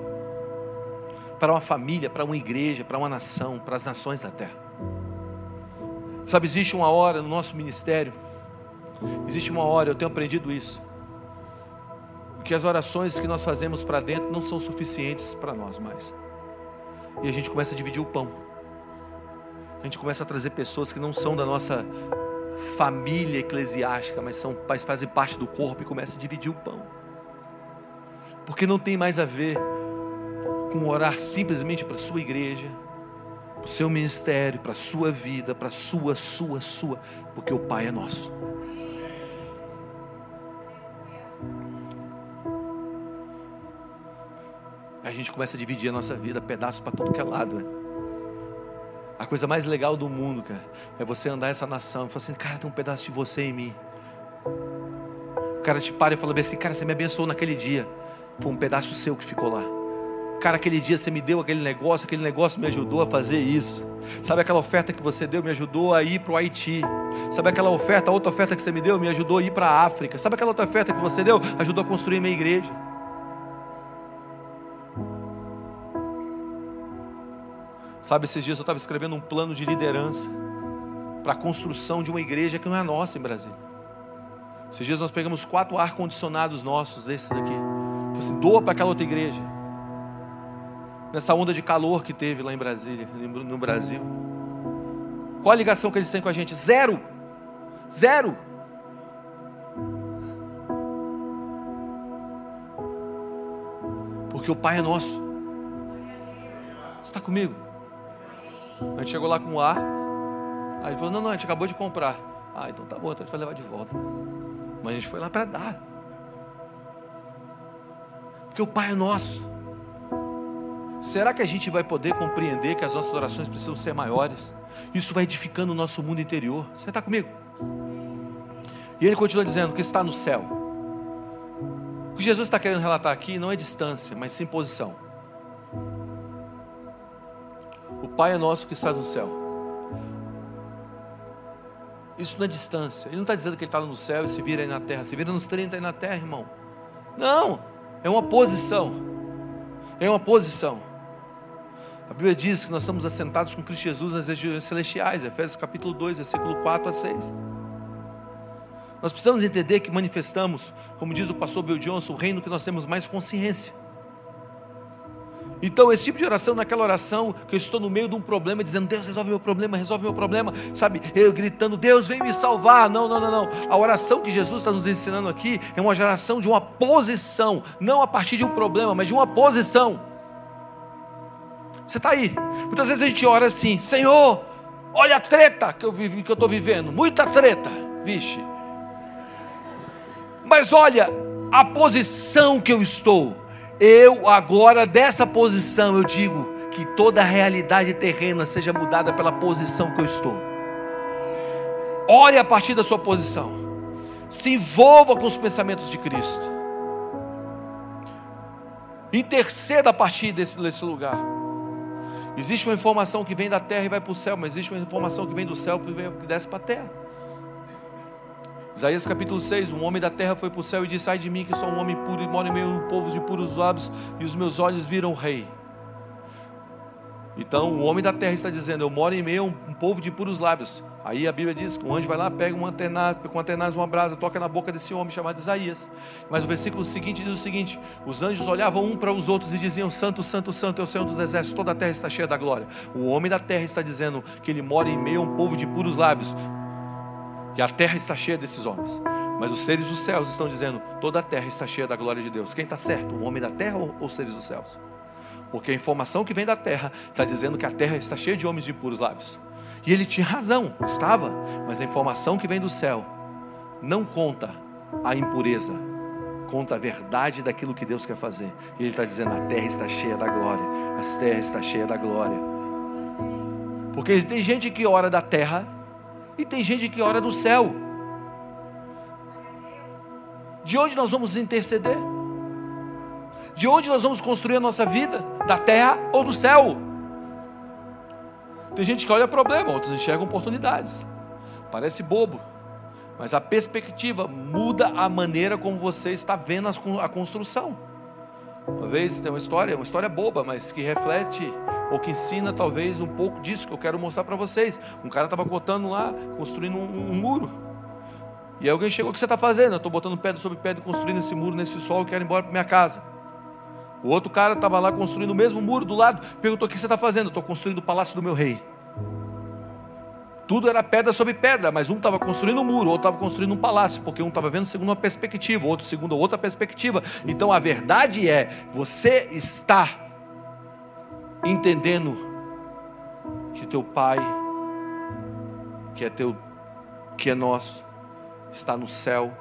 para uma família, para uma igreja, para uma nação, para as nações da terra. Sabe, existe uma hora no nosso ministério, existe uma hora, eu tenho aprendido isso, que as orações que nós fazemos para dentro não são suficientes para nós mais. E a gente começa a dividir o pão. A gente começa a trazer pessoas que não são da nossa família eclesiástica, mas, são, mas fazem parte do corpo e começa a dividir o pão. Porque não tem mais a ver com orar simplesmente para a sua igreja, para o seu ministério, para a sua vida, para a sua, sua, sua, porque o Pai é nosso. a gente começa a dividir a nossa vida, pedaços para tudo que é lado. Né? A coisa mais legal do mundo, cara, é você andar essa nação e falar assim, cara, tem um pedaço de você em mim. O cara te para e fala assim, cara, você me abençoou naquele dia. Foi um pedaço seu que ficou lá. Cara, aquele dia você me deu aquele negócio, aquele negócio me ajudou a fazer isso. Sabe aquela oferta que você deu, me ajudou a ir para o Haiti. Sabe aquela oferta, outra oferta que você me deu, me ajudou a ir para a África. Sabe aquela outra oferta que você deu, ajudou a construir minha igreja. Sabe, esses dias eu estava escrevendo um plano de liderança. para a construção de uma igreja que não é nossa em Brasília. Esses dias nós pegamos quatro ar-condicionados nossos, desses aqui. Assim, doa para aquela outra igreja. Nessa onda de calor que teve lá em Brasília, no Brasil. Qual a ligação que eles têm com a gente? Zero. Zero. Porque o Pai é nosso. Você está comigo? A gente chegou lá com o ar. Aí falou: Não, não, a gente acabou de comprar. Ah, então tá bom, então a gente vai levar de volta. Mas a gente foi lá para dar. Porque o Pai é nosso. Será que a gente vai poder compreender que as nossas orações precisam ser maiores? Isso vai edificando o nosso mundo interior. Você está comigo? E ele continua dizendo que está no céu. O que Jesus está querendo relatar aqui não é distância, mas sim posição. O Pai é nosso que está no céu. Isso não é distância. Ele não está dizendo que ele está no céu e se vira aí na terra. Se vira nos 30 aí na terra, irmão. Não, é uma posição. É uma posição. A Bíblia diz que nós estamos assentados com Cristo Jesus nas regiões celestiais. Efésios capítulo 2, versículo 4 a 6. Nós precisamos entender que manifestamos, como diz o pastor Bill Johnson, o reino que nós temos mais consciência. Então, esse tipo de oração, naquela oração que eu estou no meio de um problema, dizendo, Deus, resolve meu problema, resolve meu problema, sabe? Eu gritando, Deus, vem me salvar. Não, não, não, não. A oração que Jesus está nos ensinando aqui é uma oração de uma posição, não a partir de um problema, mas de uma posição. Você está aí. Muitas vezes a gente ora assim, Senhor, olha a treta que eu vivi, que eu estou vivendo, muita treta, vixe. Mas olha a posição que eu estou. Eu agora, dessa posição, eu digo que toda a realidade terrena seja mudada pela posição que eu estou. Ore a partir da sua posição. Se envolva com os pensamentos de Cristo. Interceda a partir desse, desse lugar. Existe uma informação que vem da terra e vai para o céu, mas existe uma informação que vem do céu que desce para a terra. Isaías capítulo 6: Um homem da terra foi para o céu e disse: Ai de mim, que sou um homem puro e moro em meio a um povo de puros lábios, e os meus olhos viram o rei. Então, o homem da terra está dizendo: Eu moro em meio a um, um povo de puros lábios. Aí a Bíblia diz que o anjo vai lá, pega um antenaz, com um antenaz, uma brasa, toca na boca desse homem chamado Isaías. Mas o versículo seguinte diz o seguinte: Os anjos olhavam um para os outros e diziam: Santo, Santo, Santo é o Senhor dos exércitos, toda a terra está cheia da glória. O homem da terra está dizendo que ele mora em meio a um povo de puros lábios. E a terra está cheia desses homens. Mas os seres dos céus estão dizendo: toda a terra está cheia da glória de Deus. Quem está certo? O homem da terra ou os seres dos céus? Porque a informação que vem da terra está dizendo que a terra está cheia de homens de puros lábios. E ele tinha razão, estava. Mas a informação que vem do céu não conta a impureza, conta a verdade daquilo que Deus quer fazer. E ele está dizendo: a terra está cheia da glória, a terra está cheia da glória. Porque tem gente que ora da terra e tem gente que ora do céu. De onde nós vamos interceder? De onde nós vamos construir a nossa vida? Da terra ou do céu? Tem gente que olha problema, outros enxergam oportunidades. Parece bobo, mas a perspectiva muda a maneira como você está vendo a construção. Uma vez tem uma história, uma história boba, mas que reflete ou que ensina talvez um pouco disso que eu quero mostrar para vocês. Um cara estava botando lá, construindo um, um, muro. E alguém chegou: O que você está fazendo? Eu estou botando pedra sobre pedra, construindo esse muro nesse sol, eu quero ir embora para minha casa. O outro cara estava lá construindo o mesmo muro do lado, perguntou: O que você está fazendo? Estou construindo o palácio do meu rei. Tudo era pedra sobre pedra, mas um estava construindo um muro, outro estava construindo um palácio, porque um estava vendo segundo uma perspectiva, outro segundo outra perspectiva. Então a verdade é: você está entendendo que teu Pai, que é teu, que é nosso, está no céu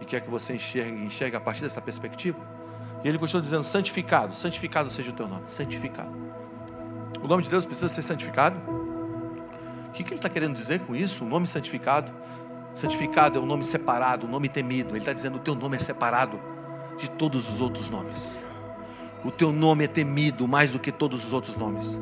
e quer que você enxergue, enxergue a partir dessa perspectiva. E ele continua dizendo: santificado, santificado seja o teu nome, santificado. O nome de Deus precisa ser santificado. O que, ele está querendo dizer com isso? O nome santificado. Santificado é um nome separado, um nome temido. Ele está dizendo: o teu nome é separado de todos os outros nomes. O teu nome é temido mais do que todos os outros nomes.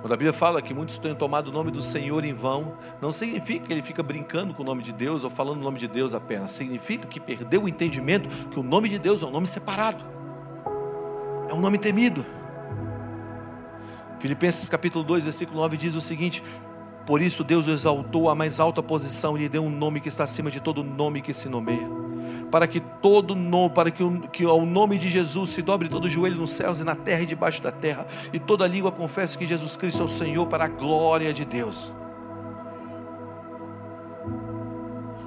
Quando a Bíblia fala que muitos têm tomado o nome do Senhor em vão, não significa que ele fica brincando com o nome de Deus ou falando o nome de Deus apenas. Significa que perdeu o entendimento que o nome de Deus é um nome separado, é um nome temido. Filipenses capítulo 2, versículo 9 diz o seguinte: Por isso Deus o exaltou à mais alta posição e lhe deu um nome que está acima de todo nome que se nomeia. Para que todo nome, para que, o, que ao nome de Jesus se dobre todo o joelho nos céus e na terra e debaixo da terra, e toda língua confesse que Jesus Cristo é o Senhor para a glória de Deus.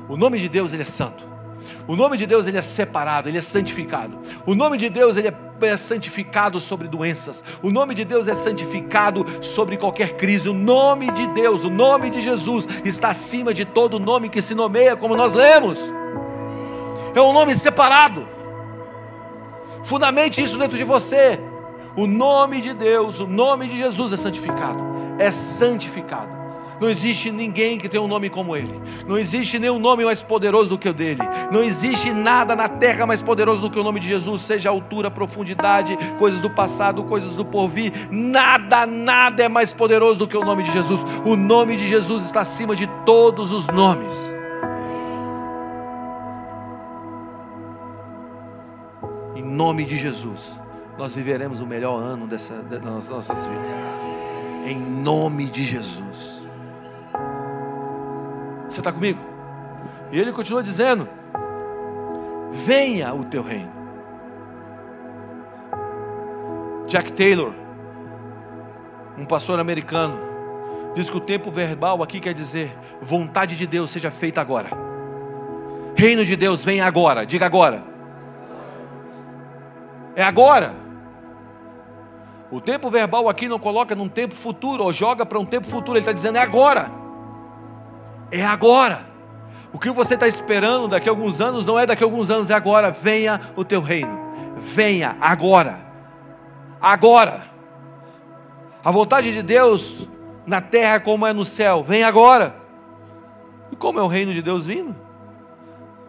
O nome de Deus ele é santo. O nome de Deus ele é separado, ele é santificado. O nome de Deus ele é santificado sobre doenças. O nome de Deus é santificado sobre qualquer crise. O nome de Deus, o nome de Jesus está acima de todo nome que se nomeia, como nós lemos. É um nome separado. Fundamente isso dentro de você. O nome de Deus, o nome de Jesus é santificado. É santificado. Não existe ninguém que tenha um nome como ele. Não existe nenhum nome mais poderoso do que o dele. Não existe nada na terra mais poderoso do que o nome de Jesus, seja altura, profundidade, coisas do passado, coisas do porvir. Nada, nada é mais poderoso do que o nome de Jesus. O nome de Jesus está acima de todos os nomes. Em nome de Jesus, nós viveremos o melhor ano dessa, das nossas vidas. Em nome de Jesus. Você está comigo? E ele continua dizendo: Venha o teu reino. Jack Taylor, um pastor americano, diz que o tempo verbal aqui quer dizer: vontade de Deus seja feita agora. Reino de Deus, venha agora, diga agora. É agora. O tempo verbal aqui não coloca num tempo futuro, ou joga para um tempo futuro, ele está dizendo é agora é agora. O que você está esperando daqui a alguns anos não é daqui a alguns anos, é agora. Venha o teu reino. Venha agora. Agora. A vontade de Deus na terra como é no céu. Vem agora. E como é o reino de Deus vindo?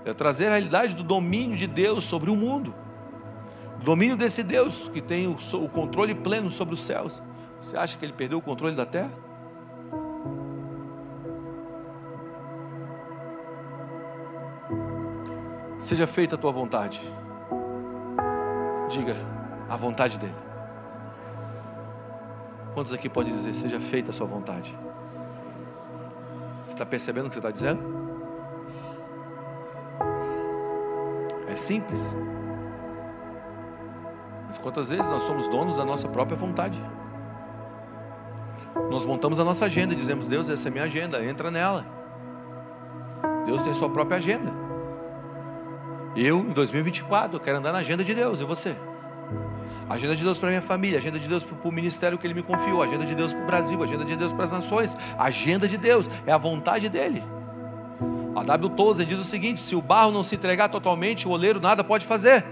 É trazer a realidade do domínio de Deus sobre o mundo. O domínio desse Deus que tem o, o controle pleno sobre os céus. Você acha que ele perdeu o controle da terra? Seja feita a tua vontade. Diga a vontade dele. Quantos aqui podem dizer, seja feita a sua vontade? Você está percebendo o que você está dizendo? É simples. Mas quantas vezes nós somos donos da nossa própria vontade? Nós montamos a nossa agenda dizemos, Deus, essa é minha agenda, entra nela. Deus tem sua própria agenda. Eu, em 2024, eu quero andar na agenda de Deus, e você? agenda de Deus para minha família, agenda de Deus para o ministério que Ele me confiou, agenda de Deus para o Brasil, agenda de Deus para as nações, agenda de Deus, é a vontade dEle. A W. Tozer diz o seguinte: se o barro não se entregar totalmente, o oleiro nada pode fazer.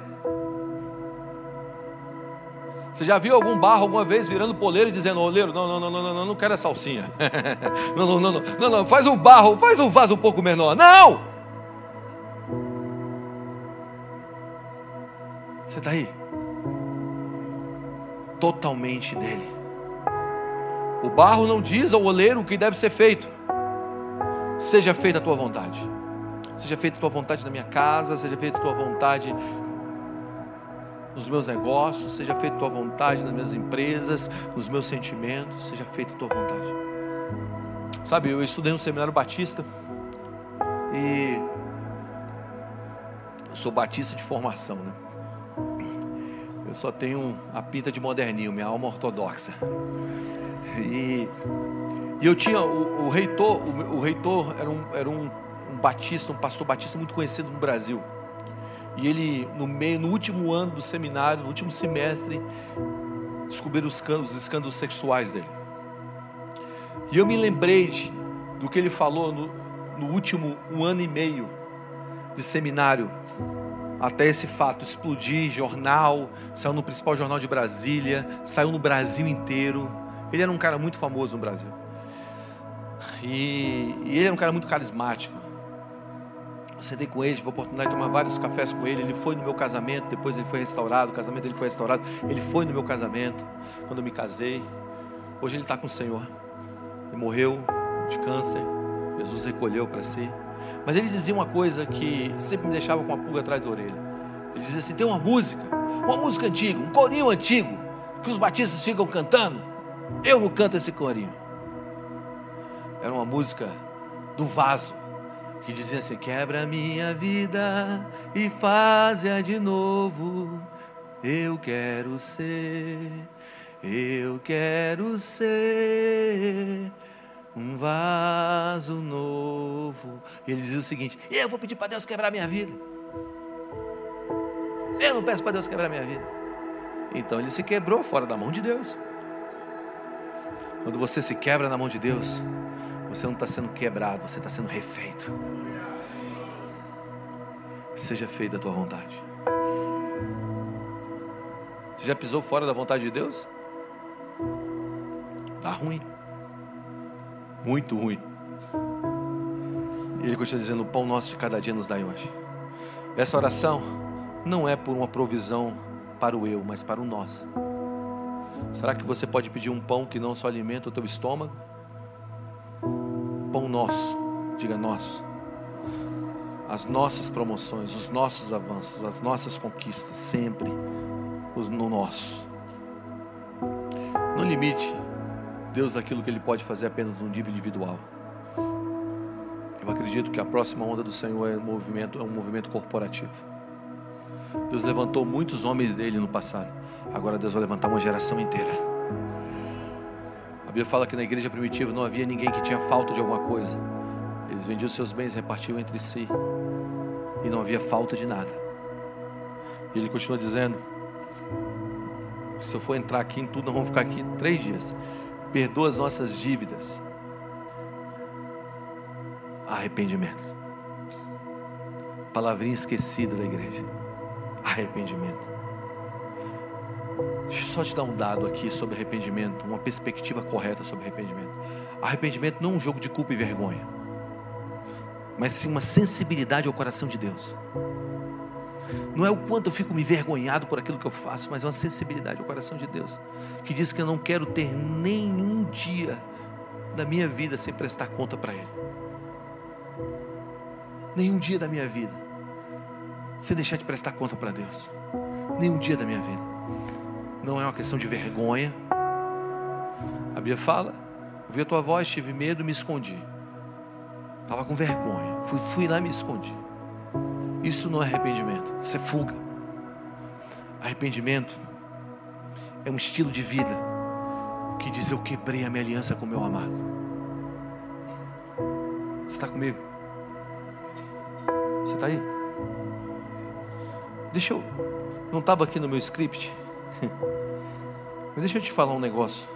Você já viu algum barro alguma vez virando poleiro e dizendo, oleiro, não, não, não, não, não, não, não quero essa salsinha. não, não, não, não, não, não, faz um barro, faz um vaso um pouco menor. Não! Você está aí? Totalmente dele. O barro não diz ao oleiro o que deve ser feito. Seja feita a tua vontade. Seja feita a tua vontade na minha casa, seja feita a tua vontade nos meus negócios, seja feita a tua vontade nas minhas empresas, nos meus sentimentos, seja feita a tua vontade. Sabe, eu estudei no seminário batista e eu sou batista de formação, né? Eu só tenho a pinta de moderninho, minha alma ortodoxa. E, e eu tinha o, o reitor, o, o, reitor era, um, era um, um batista, um pastor batista muito conhecido no Brasil. E ele, no meio, no último ano do seminário, no último semestre, descobriram os, os escândalos sexuais dele. E eu me lembrei de, do que ele falou no, no último um ano e meio de seminário até esse fato explodir, jornal, saiu no principal jornal de Brasília, saiu no Brasil inteiro. Ele era um cara muito famoso no Brasil. E, e ele era um cara muito carismático. Eu sentei com ele, tive a oportunidade de tomar vários cafés com ele. Ele foi no meu casamento, depois ele foi restaurado. O casamento dele foi restaurado. Ele foi no meu casamento, quando eu me casei. Hoje ele está com o Senhor. Ele morreu de câncer. Jesus recolheu para si. Mas ele dizia uma coisa que sempre me deixava com uma pulga atrás da orelha. Ele dizia assim: tem uma música, uma música antiga, um corinho antigo, que os batistas ficam cantando. Eu não canto esse corinho. Era uma música do vaso que dizia assim: Quebra minha vida e faz-a de novo. Eu quero ser, eu quero ser um vaso novo. Ele dizia o seguinte: Eu vou pedir para Deus quebrar minha vida. Eu não peço para Deus quebrar minha vida. Então ele se quebrou fora da mão de Deus. Quando você se quebra na mão de Deus, você não está sendo quebrado, você está sendo refeito. Seja feita a tua vontade. Você já pisou fora da vontade de Deus? Está ruim. Muito ruim. Ele continua dizendo: O pão nosso de cada dia nos dai hoje. Essa oração não é por uma provisão para o eu, mas para o nós. Será que você pode pedir um pão que não só alimenta o teu estômago? Pão nosso, diga nosso. As nossas promoções, os nossos avanços, as nossas conquistas, sempre no nosso. Não limite Deus aquilo que Ele pode fazer apenas no nível individual. Eu acredito que a próxima onda do Senhor é um movimento, é um movimento corporativo. Deus levantou muitos homens dele no passado. Agora Deus vai levantar uma geração inteira. A Bíblia fala que na igreja primitiva não havia ninguém que tinha falta de alguma coisa. Eles vendiam seus bens repartiam entre si. E não havia falta de nada. E ele continua dizendo: se eu for entrar aqui em tudo, nós vamos ficar aqui três dias. Perdoa as nossas dívidas. Arrependimento. Palavrinha esquecida da igreja arrependimento. Deixa eu só te dar um dado aqui sobre arrependimento, uma perspectiva correta sobre arrependimento. Arrependimento não é um jogo de culpa e vergonha, mas sim uma sensibilidade ao coração de Deus. Não é o quanto eu fico me envergonhado por aquilo que eu faço, mas é uma sensibilidade ao coração de Deus, que diz que eu não quero ter nenhum dia da minha vida sem prestar conta para Ele. Nenhum dia da minha vida sem deixar de prestar conta para Deus. Nenhum dia da minha vida. Não é uma questão de vergonha. A Bíblia fala: ouvi a tua voz, tive medo, me escondi. Estava com vergonha. Fui, fui lá e me escondi. Isso não é arrependimento, isso é fuga. Arrependimento é um estilo de vida que diz: Eu quebrei a minha aliança com meu amado. Você está comigo? Você está aí? Deixa eu. Não estava aqui no meu script. Mas deixa eu te falar um negócio.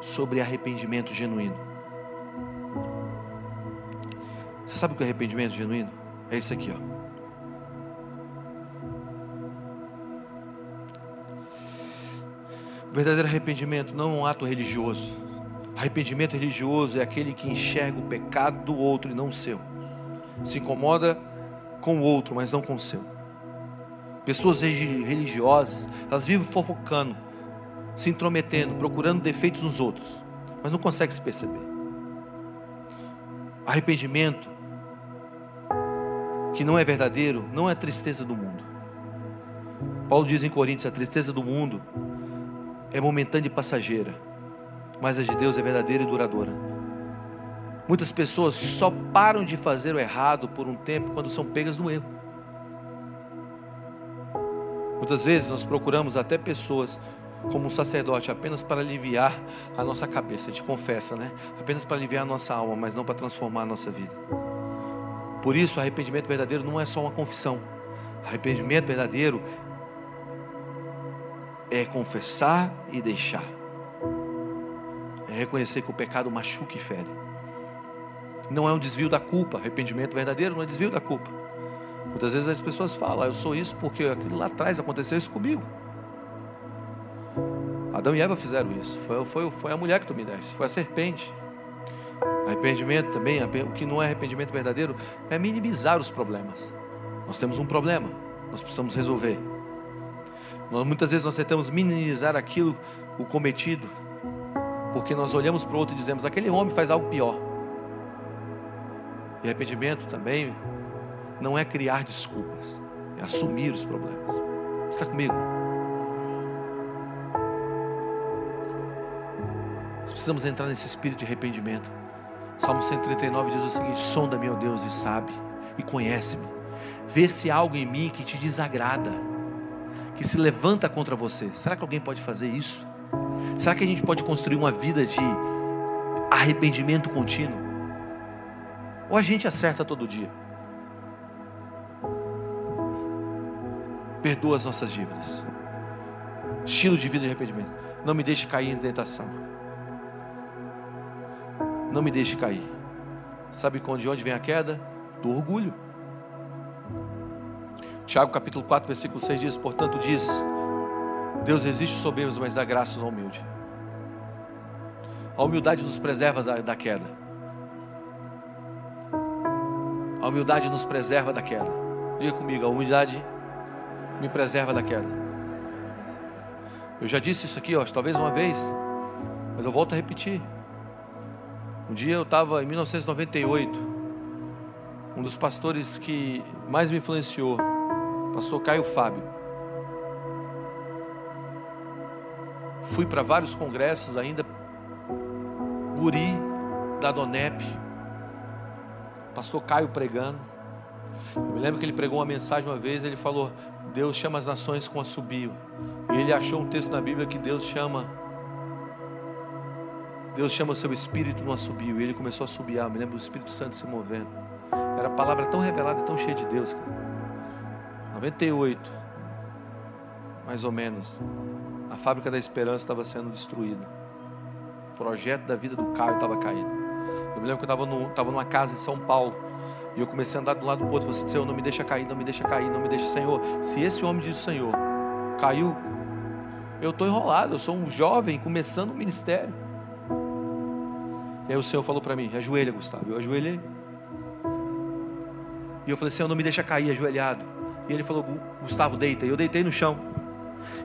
Sobre arrependimento genuíno. Você sabe o que é arrependimento genuíno? É isso aqui, ó. Verdadeiro arrependimento não é um ato religioso. Arrependimento religioso é aquele que enxerga o pecado do outro e não o seu. Se incomoda com o outro, mas não com o seu. Pessoas religiosas, elas vivem fofocando, se intrometendo, procurando defeitos nos outros, mas não conseguem se perceber. Arrependimento que não é verdadeiro, não é a tristeza do mundo. Paulo diz em Coríntios: a tristeza do mundo é momentânea e passageira, mas a de Deus é verdadeira e duradoura. Muitas pessoas só param de fazer o errado por um tempo quando são pegas no erro. Muitas vezes nós procuramos até pessoas como um sacerdote apenas para aliviar a nossa cabeça, te confessa, né? Apenas para aliviar a nossa alma, mas não para transformar a nossa vida. Por isso, arrependimento verdadeiro não é só uma confissão. Arrependimento verdadeiro é confessar e deixar. É reconhecer que o pecado machuca e fere não é um desvio da culpa. Arrependimento verdadeiro não é desvio da culpa. Muitas vezes as pessoas falam, ah, eu sou isso porque aquilo lá atrás aconteceu isso comigo. Adão e Eva fizeram isso. Foi, foi, foi a mulher que tu me deste, foi a serpente. Arrependimento também, o que não é arrependimento verdadeiro, é minimizar os problemas. Nós temos um problema, nós precisamos resolver. Nós, muitas vezes nós tentamos minimizar aquilo, o cometido, porque nós olhamos para o outro e dizemos: aquele homem faz algo pior. E arrependimento também não é criar desculpas, é assumir os problemas. Está comigo? Nós precisamos entrar nesse espírito de arrependimento. Salmo 139 diz o seguinte: Sonda-me, ó Deus, e sabe, e conhece-me. Vê se há algo em mim que te desagrada, que se levanta contra você. Será que alguém pode fazer isso? Será que a gente pode construir uma vida de arrependimento contínuo? Ou a gente acerta todo dia? Perdoa as nossas dívidas. Estilo de vida de arrependimento. Não me deixe cair em tentação. Não me deixe cair. Sabe de onde vem a queda? Do orgulho. Tiago capítulo 4, versículo 6 diz: Portanto, diz: Deus resiste os soberbos, mas dá graças ao humilde. A humildade nos preserva da, da queda. A humildade nos preserva da queda. Diga comigo, a humildade me preserva da queda. Eu já disse isso aqui, ó, talvez uma vez, mas eu volto a repetir. Um dia eu estava em 1998, um dos pastores que mais me influenciou, pastor Caio Fábio. Fui para vários congressos ainda, guri da Donep, pastor Caio pregando. Eu me lembro que ele pregou uma mensagem uma vez, ele falou: Deus chama as nações com assobio. E ele achou um texto na Bíblia que Deus chama Deus chama o seu espírito no assobio. E ele começou a. Eu me lembro do Espírito Santo se movendo. Era a palavra tão revelada, tão cheia de Deus. Cara. 98, mais ou menos, a fábrica da esperança estava sendo destruída. O projeto da vida do Caio estava caindo. Eu me lembro que eu estava estava numa casa em São Paulo. E eu comecei a andar do lado do outro. Você disse, Senhor, não me deixa cair, não me deixa cair, não me deixa, Senhor. Se esse homem diz, Senhor, caiu, eu estou enrolado. Eu sou um jovem começando o ministério. E aí o Senhor falou para mim: ajoelha, Gustavo. Eu ajoelhei. E eu falei: Senhor, não me deixa cair ajoelhado. E ele falou: Gustavo, deita. E eu deitei no chão.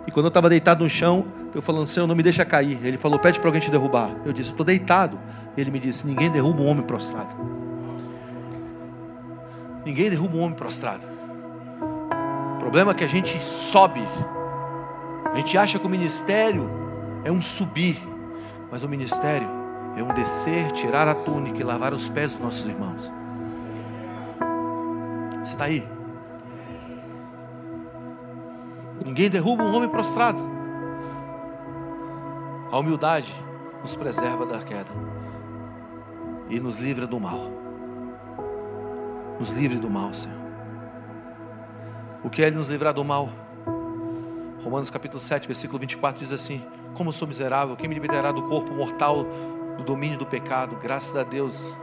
E quando eu estava deitado no chão, eu falando: Senhor, não me deixa cair. Ele falou: Pede para alguém te derrubar. Eu disse: Estou deitado. E ele me disse: Ninguém derruba um homem prostrado. Ninguém derruba um homem prostrado. O problema é que a gente sobe. A gente acha que o ministério é um subir. Mas o ministério é um descer, tirar a túnica e lavar os pés dos nossos irmãos. Você está aí? Ninguém derruba um homem prostrado. A humildade nos preserva da queda e nos livra do mal. Nos livre do mal, Senhor. O que é Ele nos livrar do mal? Romanos capítulo 7, versículo 24 diz assim: Como sou miserável, quem me libertará do corpo mortal do domínio do pecado. Graças a Deus,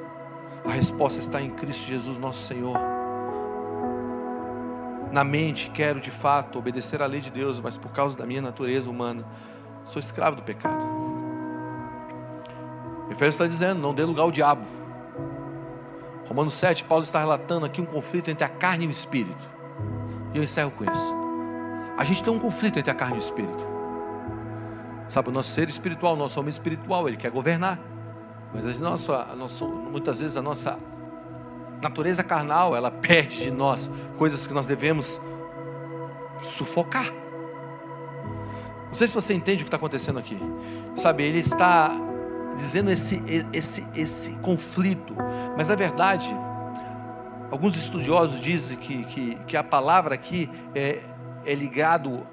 a resposta está em Cristo Jesus, nosso Senhor. Na mente, quero de fato obedecer à lei de Deus, mas por causa da minha natureza humana, sou escravo do pecado. Efésios está dizendo: não dê lugar ao diabo. Romanos 7, Paulo está relatando aqui um conflito entre a carne e o espírito. E eu encerro com isso. A gente tem um conflito entre a carne e o espírito. Sabe, o nosso ser espiritual, o nosso homem espiritual, ele quer governar. Mas a nossa, a nossa, muitas vezes a nossa natureza carnal, ela pede de nós coisas que nós devemos sufocar. Não sei se você entende o que está acontecendo aqui. Sabe, ele está dizendo esse, esse, esse conflito. Mas na verdade, alguns estudiosos dizem que, que, que a palavra aqui é, é ligado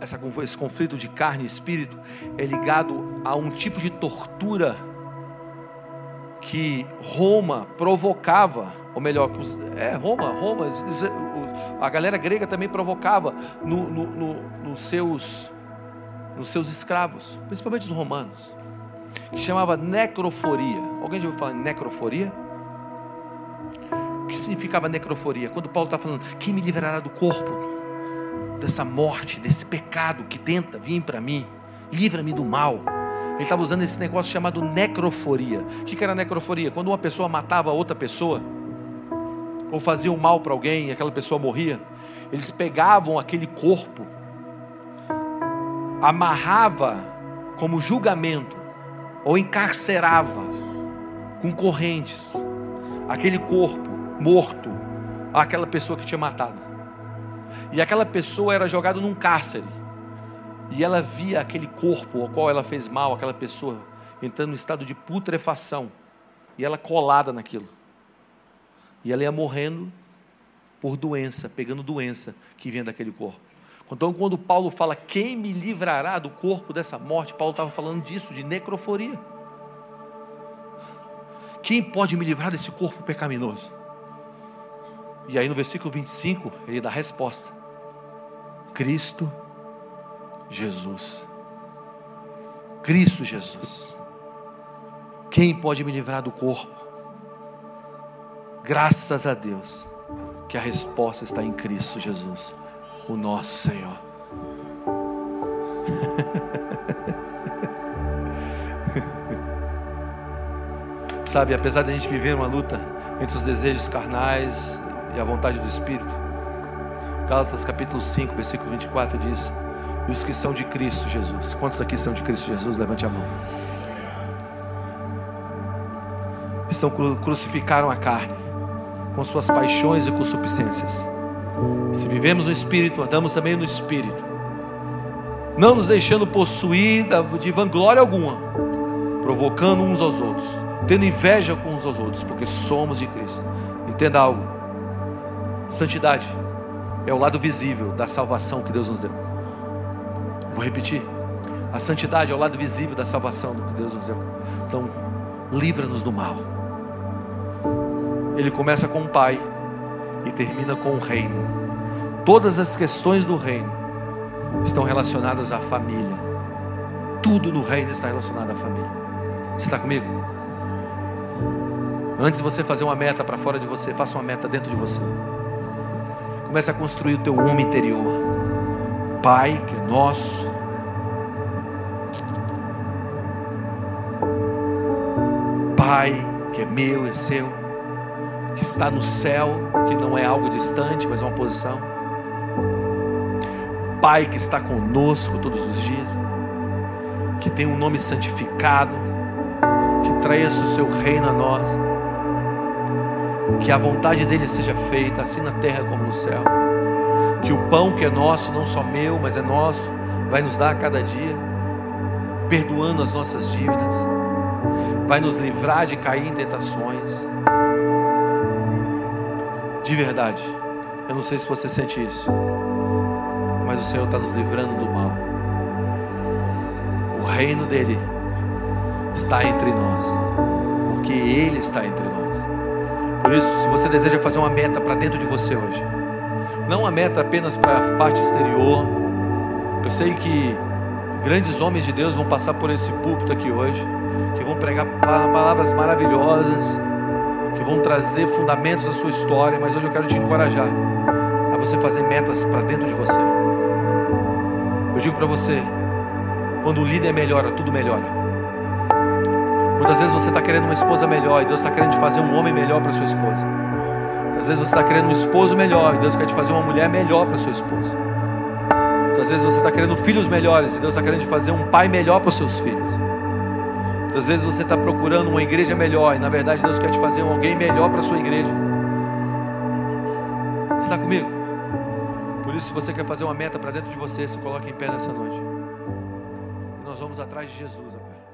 essa, esse conflito de carne e espírito é ligado a um tipo de tortura que Roma provocava, ou melhor, é Roma, Roma, a galera grega também provocava no, no, no, nos, seus, nos seus escravos, principalmente os romanos, que chamava necroforia. Alguém já ouviu falar em necroforia? O que significava necroforia? Quando Paulo está falando, quem me livrará do corpo? Dessa morte, desse pecado que tenta vir para mim. Livra-me do mal. Ele estava usando esse negócio chamado necroforia. O que era necroforia? Quando uma pessoa matava outra pessoa, ou fazia um mal para alguém e aquela pessoa morria, eles pegavam aquele corpo, amarrava como julgamento, ou encarcerava com correntes aquele corpo morto, aquela pessoa que tinha matado. E aquela pessoa era jogada num cárcere. E ela via aquele corpo ao qual ela fez mal, aquela pessoa, entrando em estado de putrefação. E ela colada naquilo. E ela ia morrendo por doença, pegando doença que vinha daquele corpo. Então, quando Paulo fala, quem me livrará do corpo dessa morte, Paulo estava falando disso, de necroforia. Quem pode me livrar desse corpo pecaminoso? E aí no versículo 25, ele dá a resposta: Cristo Jesus. Cristo Jesus. Quem pode me livrar do corpo? Graças a Deus, que a resposta está em Cristo Jesus, o nosso Senhor. Sabe, apesar de a gente viver uma luta entre os desejos carnais e a vontade do Espírito, Gálatas capítulo 5, versículo 24 diz: E os que são de Cristo Jesus, quantos aqui são de Cristo Jesus? Levante a mão. Estão crucificaram a carne com suas paixões e concupiscências. Se vivemos no Espírito, andamos também no Espírito, não nos deixando possuir de vanglória alguma, provocando uns aos outros, tendo inveja com uns aos outros, porque somos de Cristo. Entenda algo: santidade é o lado visível da salvação que Deus nos deu. Vou repetir: a santidade é o lado visível da salvação que Deus nos deu. Então, livra-nos do mal. Ele começa com o Pai e termina com o reino. Todas as questões do reino estão relacionadas à família. Tudo no reino está relacionado à família. Você está comigo? Antes de você fazer uma meta para fora de você, faça uma meta dentro de você. Comece a construir o teu homem interior. Pai, que é nosso. Pai, que é meu, é seu. Que está no céu, que não é algo distante, mas é uma posição. Pai que está conosco todos os dias. Que tem um nome santificado. Que traz o seu reino a nós que a vontade dele seja feita, assim na terra como no céu. Que o pão que é nosso, não só meu, mas é nosso, vai nos dar a cada dia, perdoando as nossas dívidas, vai nos livrar de cair em tentações. De verdade, eu não sei se você sente isso, mas o Senhor está nos livrando do mal. O reino dele está entre nós, porque Ele está entre nós. Por isso, se você deseja fazer uma meta para dentro de você hoje, não uma meta apenas para a parte exterior. Eu sei que grandes homens de Deus vão passar por esse púlpito aqui hoje, que vão pregar palavras maravilhosas, que vão trazer fundamentos da sua história, mas hoje eu quero te encorajar a você fazer metas para dentro de você. Eu digo para você, quando o líder melhora, tudo melhora. Muitas vezes você está querendo uma esposa melhor e Deus está querendo te fazer um homem melhor para sua esposa. Muitas vezes você está querendo um esposo melhor e Deus quer te fazer uma mulher melhor para sua esposa. Muitas vezes você está querendo filhos melhores e Deus está querendo te fazer um pai melhor para os seus filhos. Muitas vezes você está procurando uma igreja melhor e na verdade Deus quer te fazer alguém melhor para sua igreja. Você está comigo? Por isso, se você quer fazer uma meta para dentro de você, se coloque em pé nessa noite. E nós vamos atrás de Jesus agora.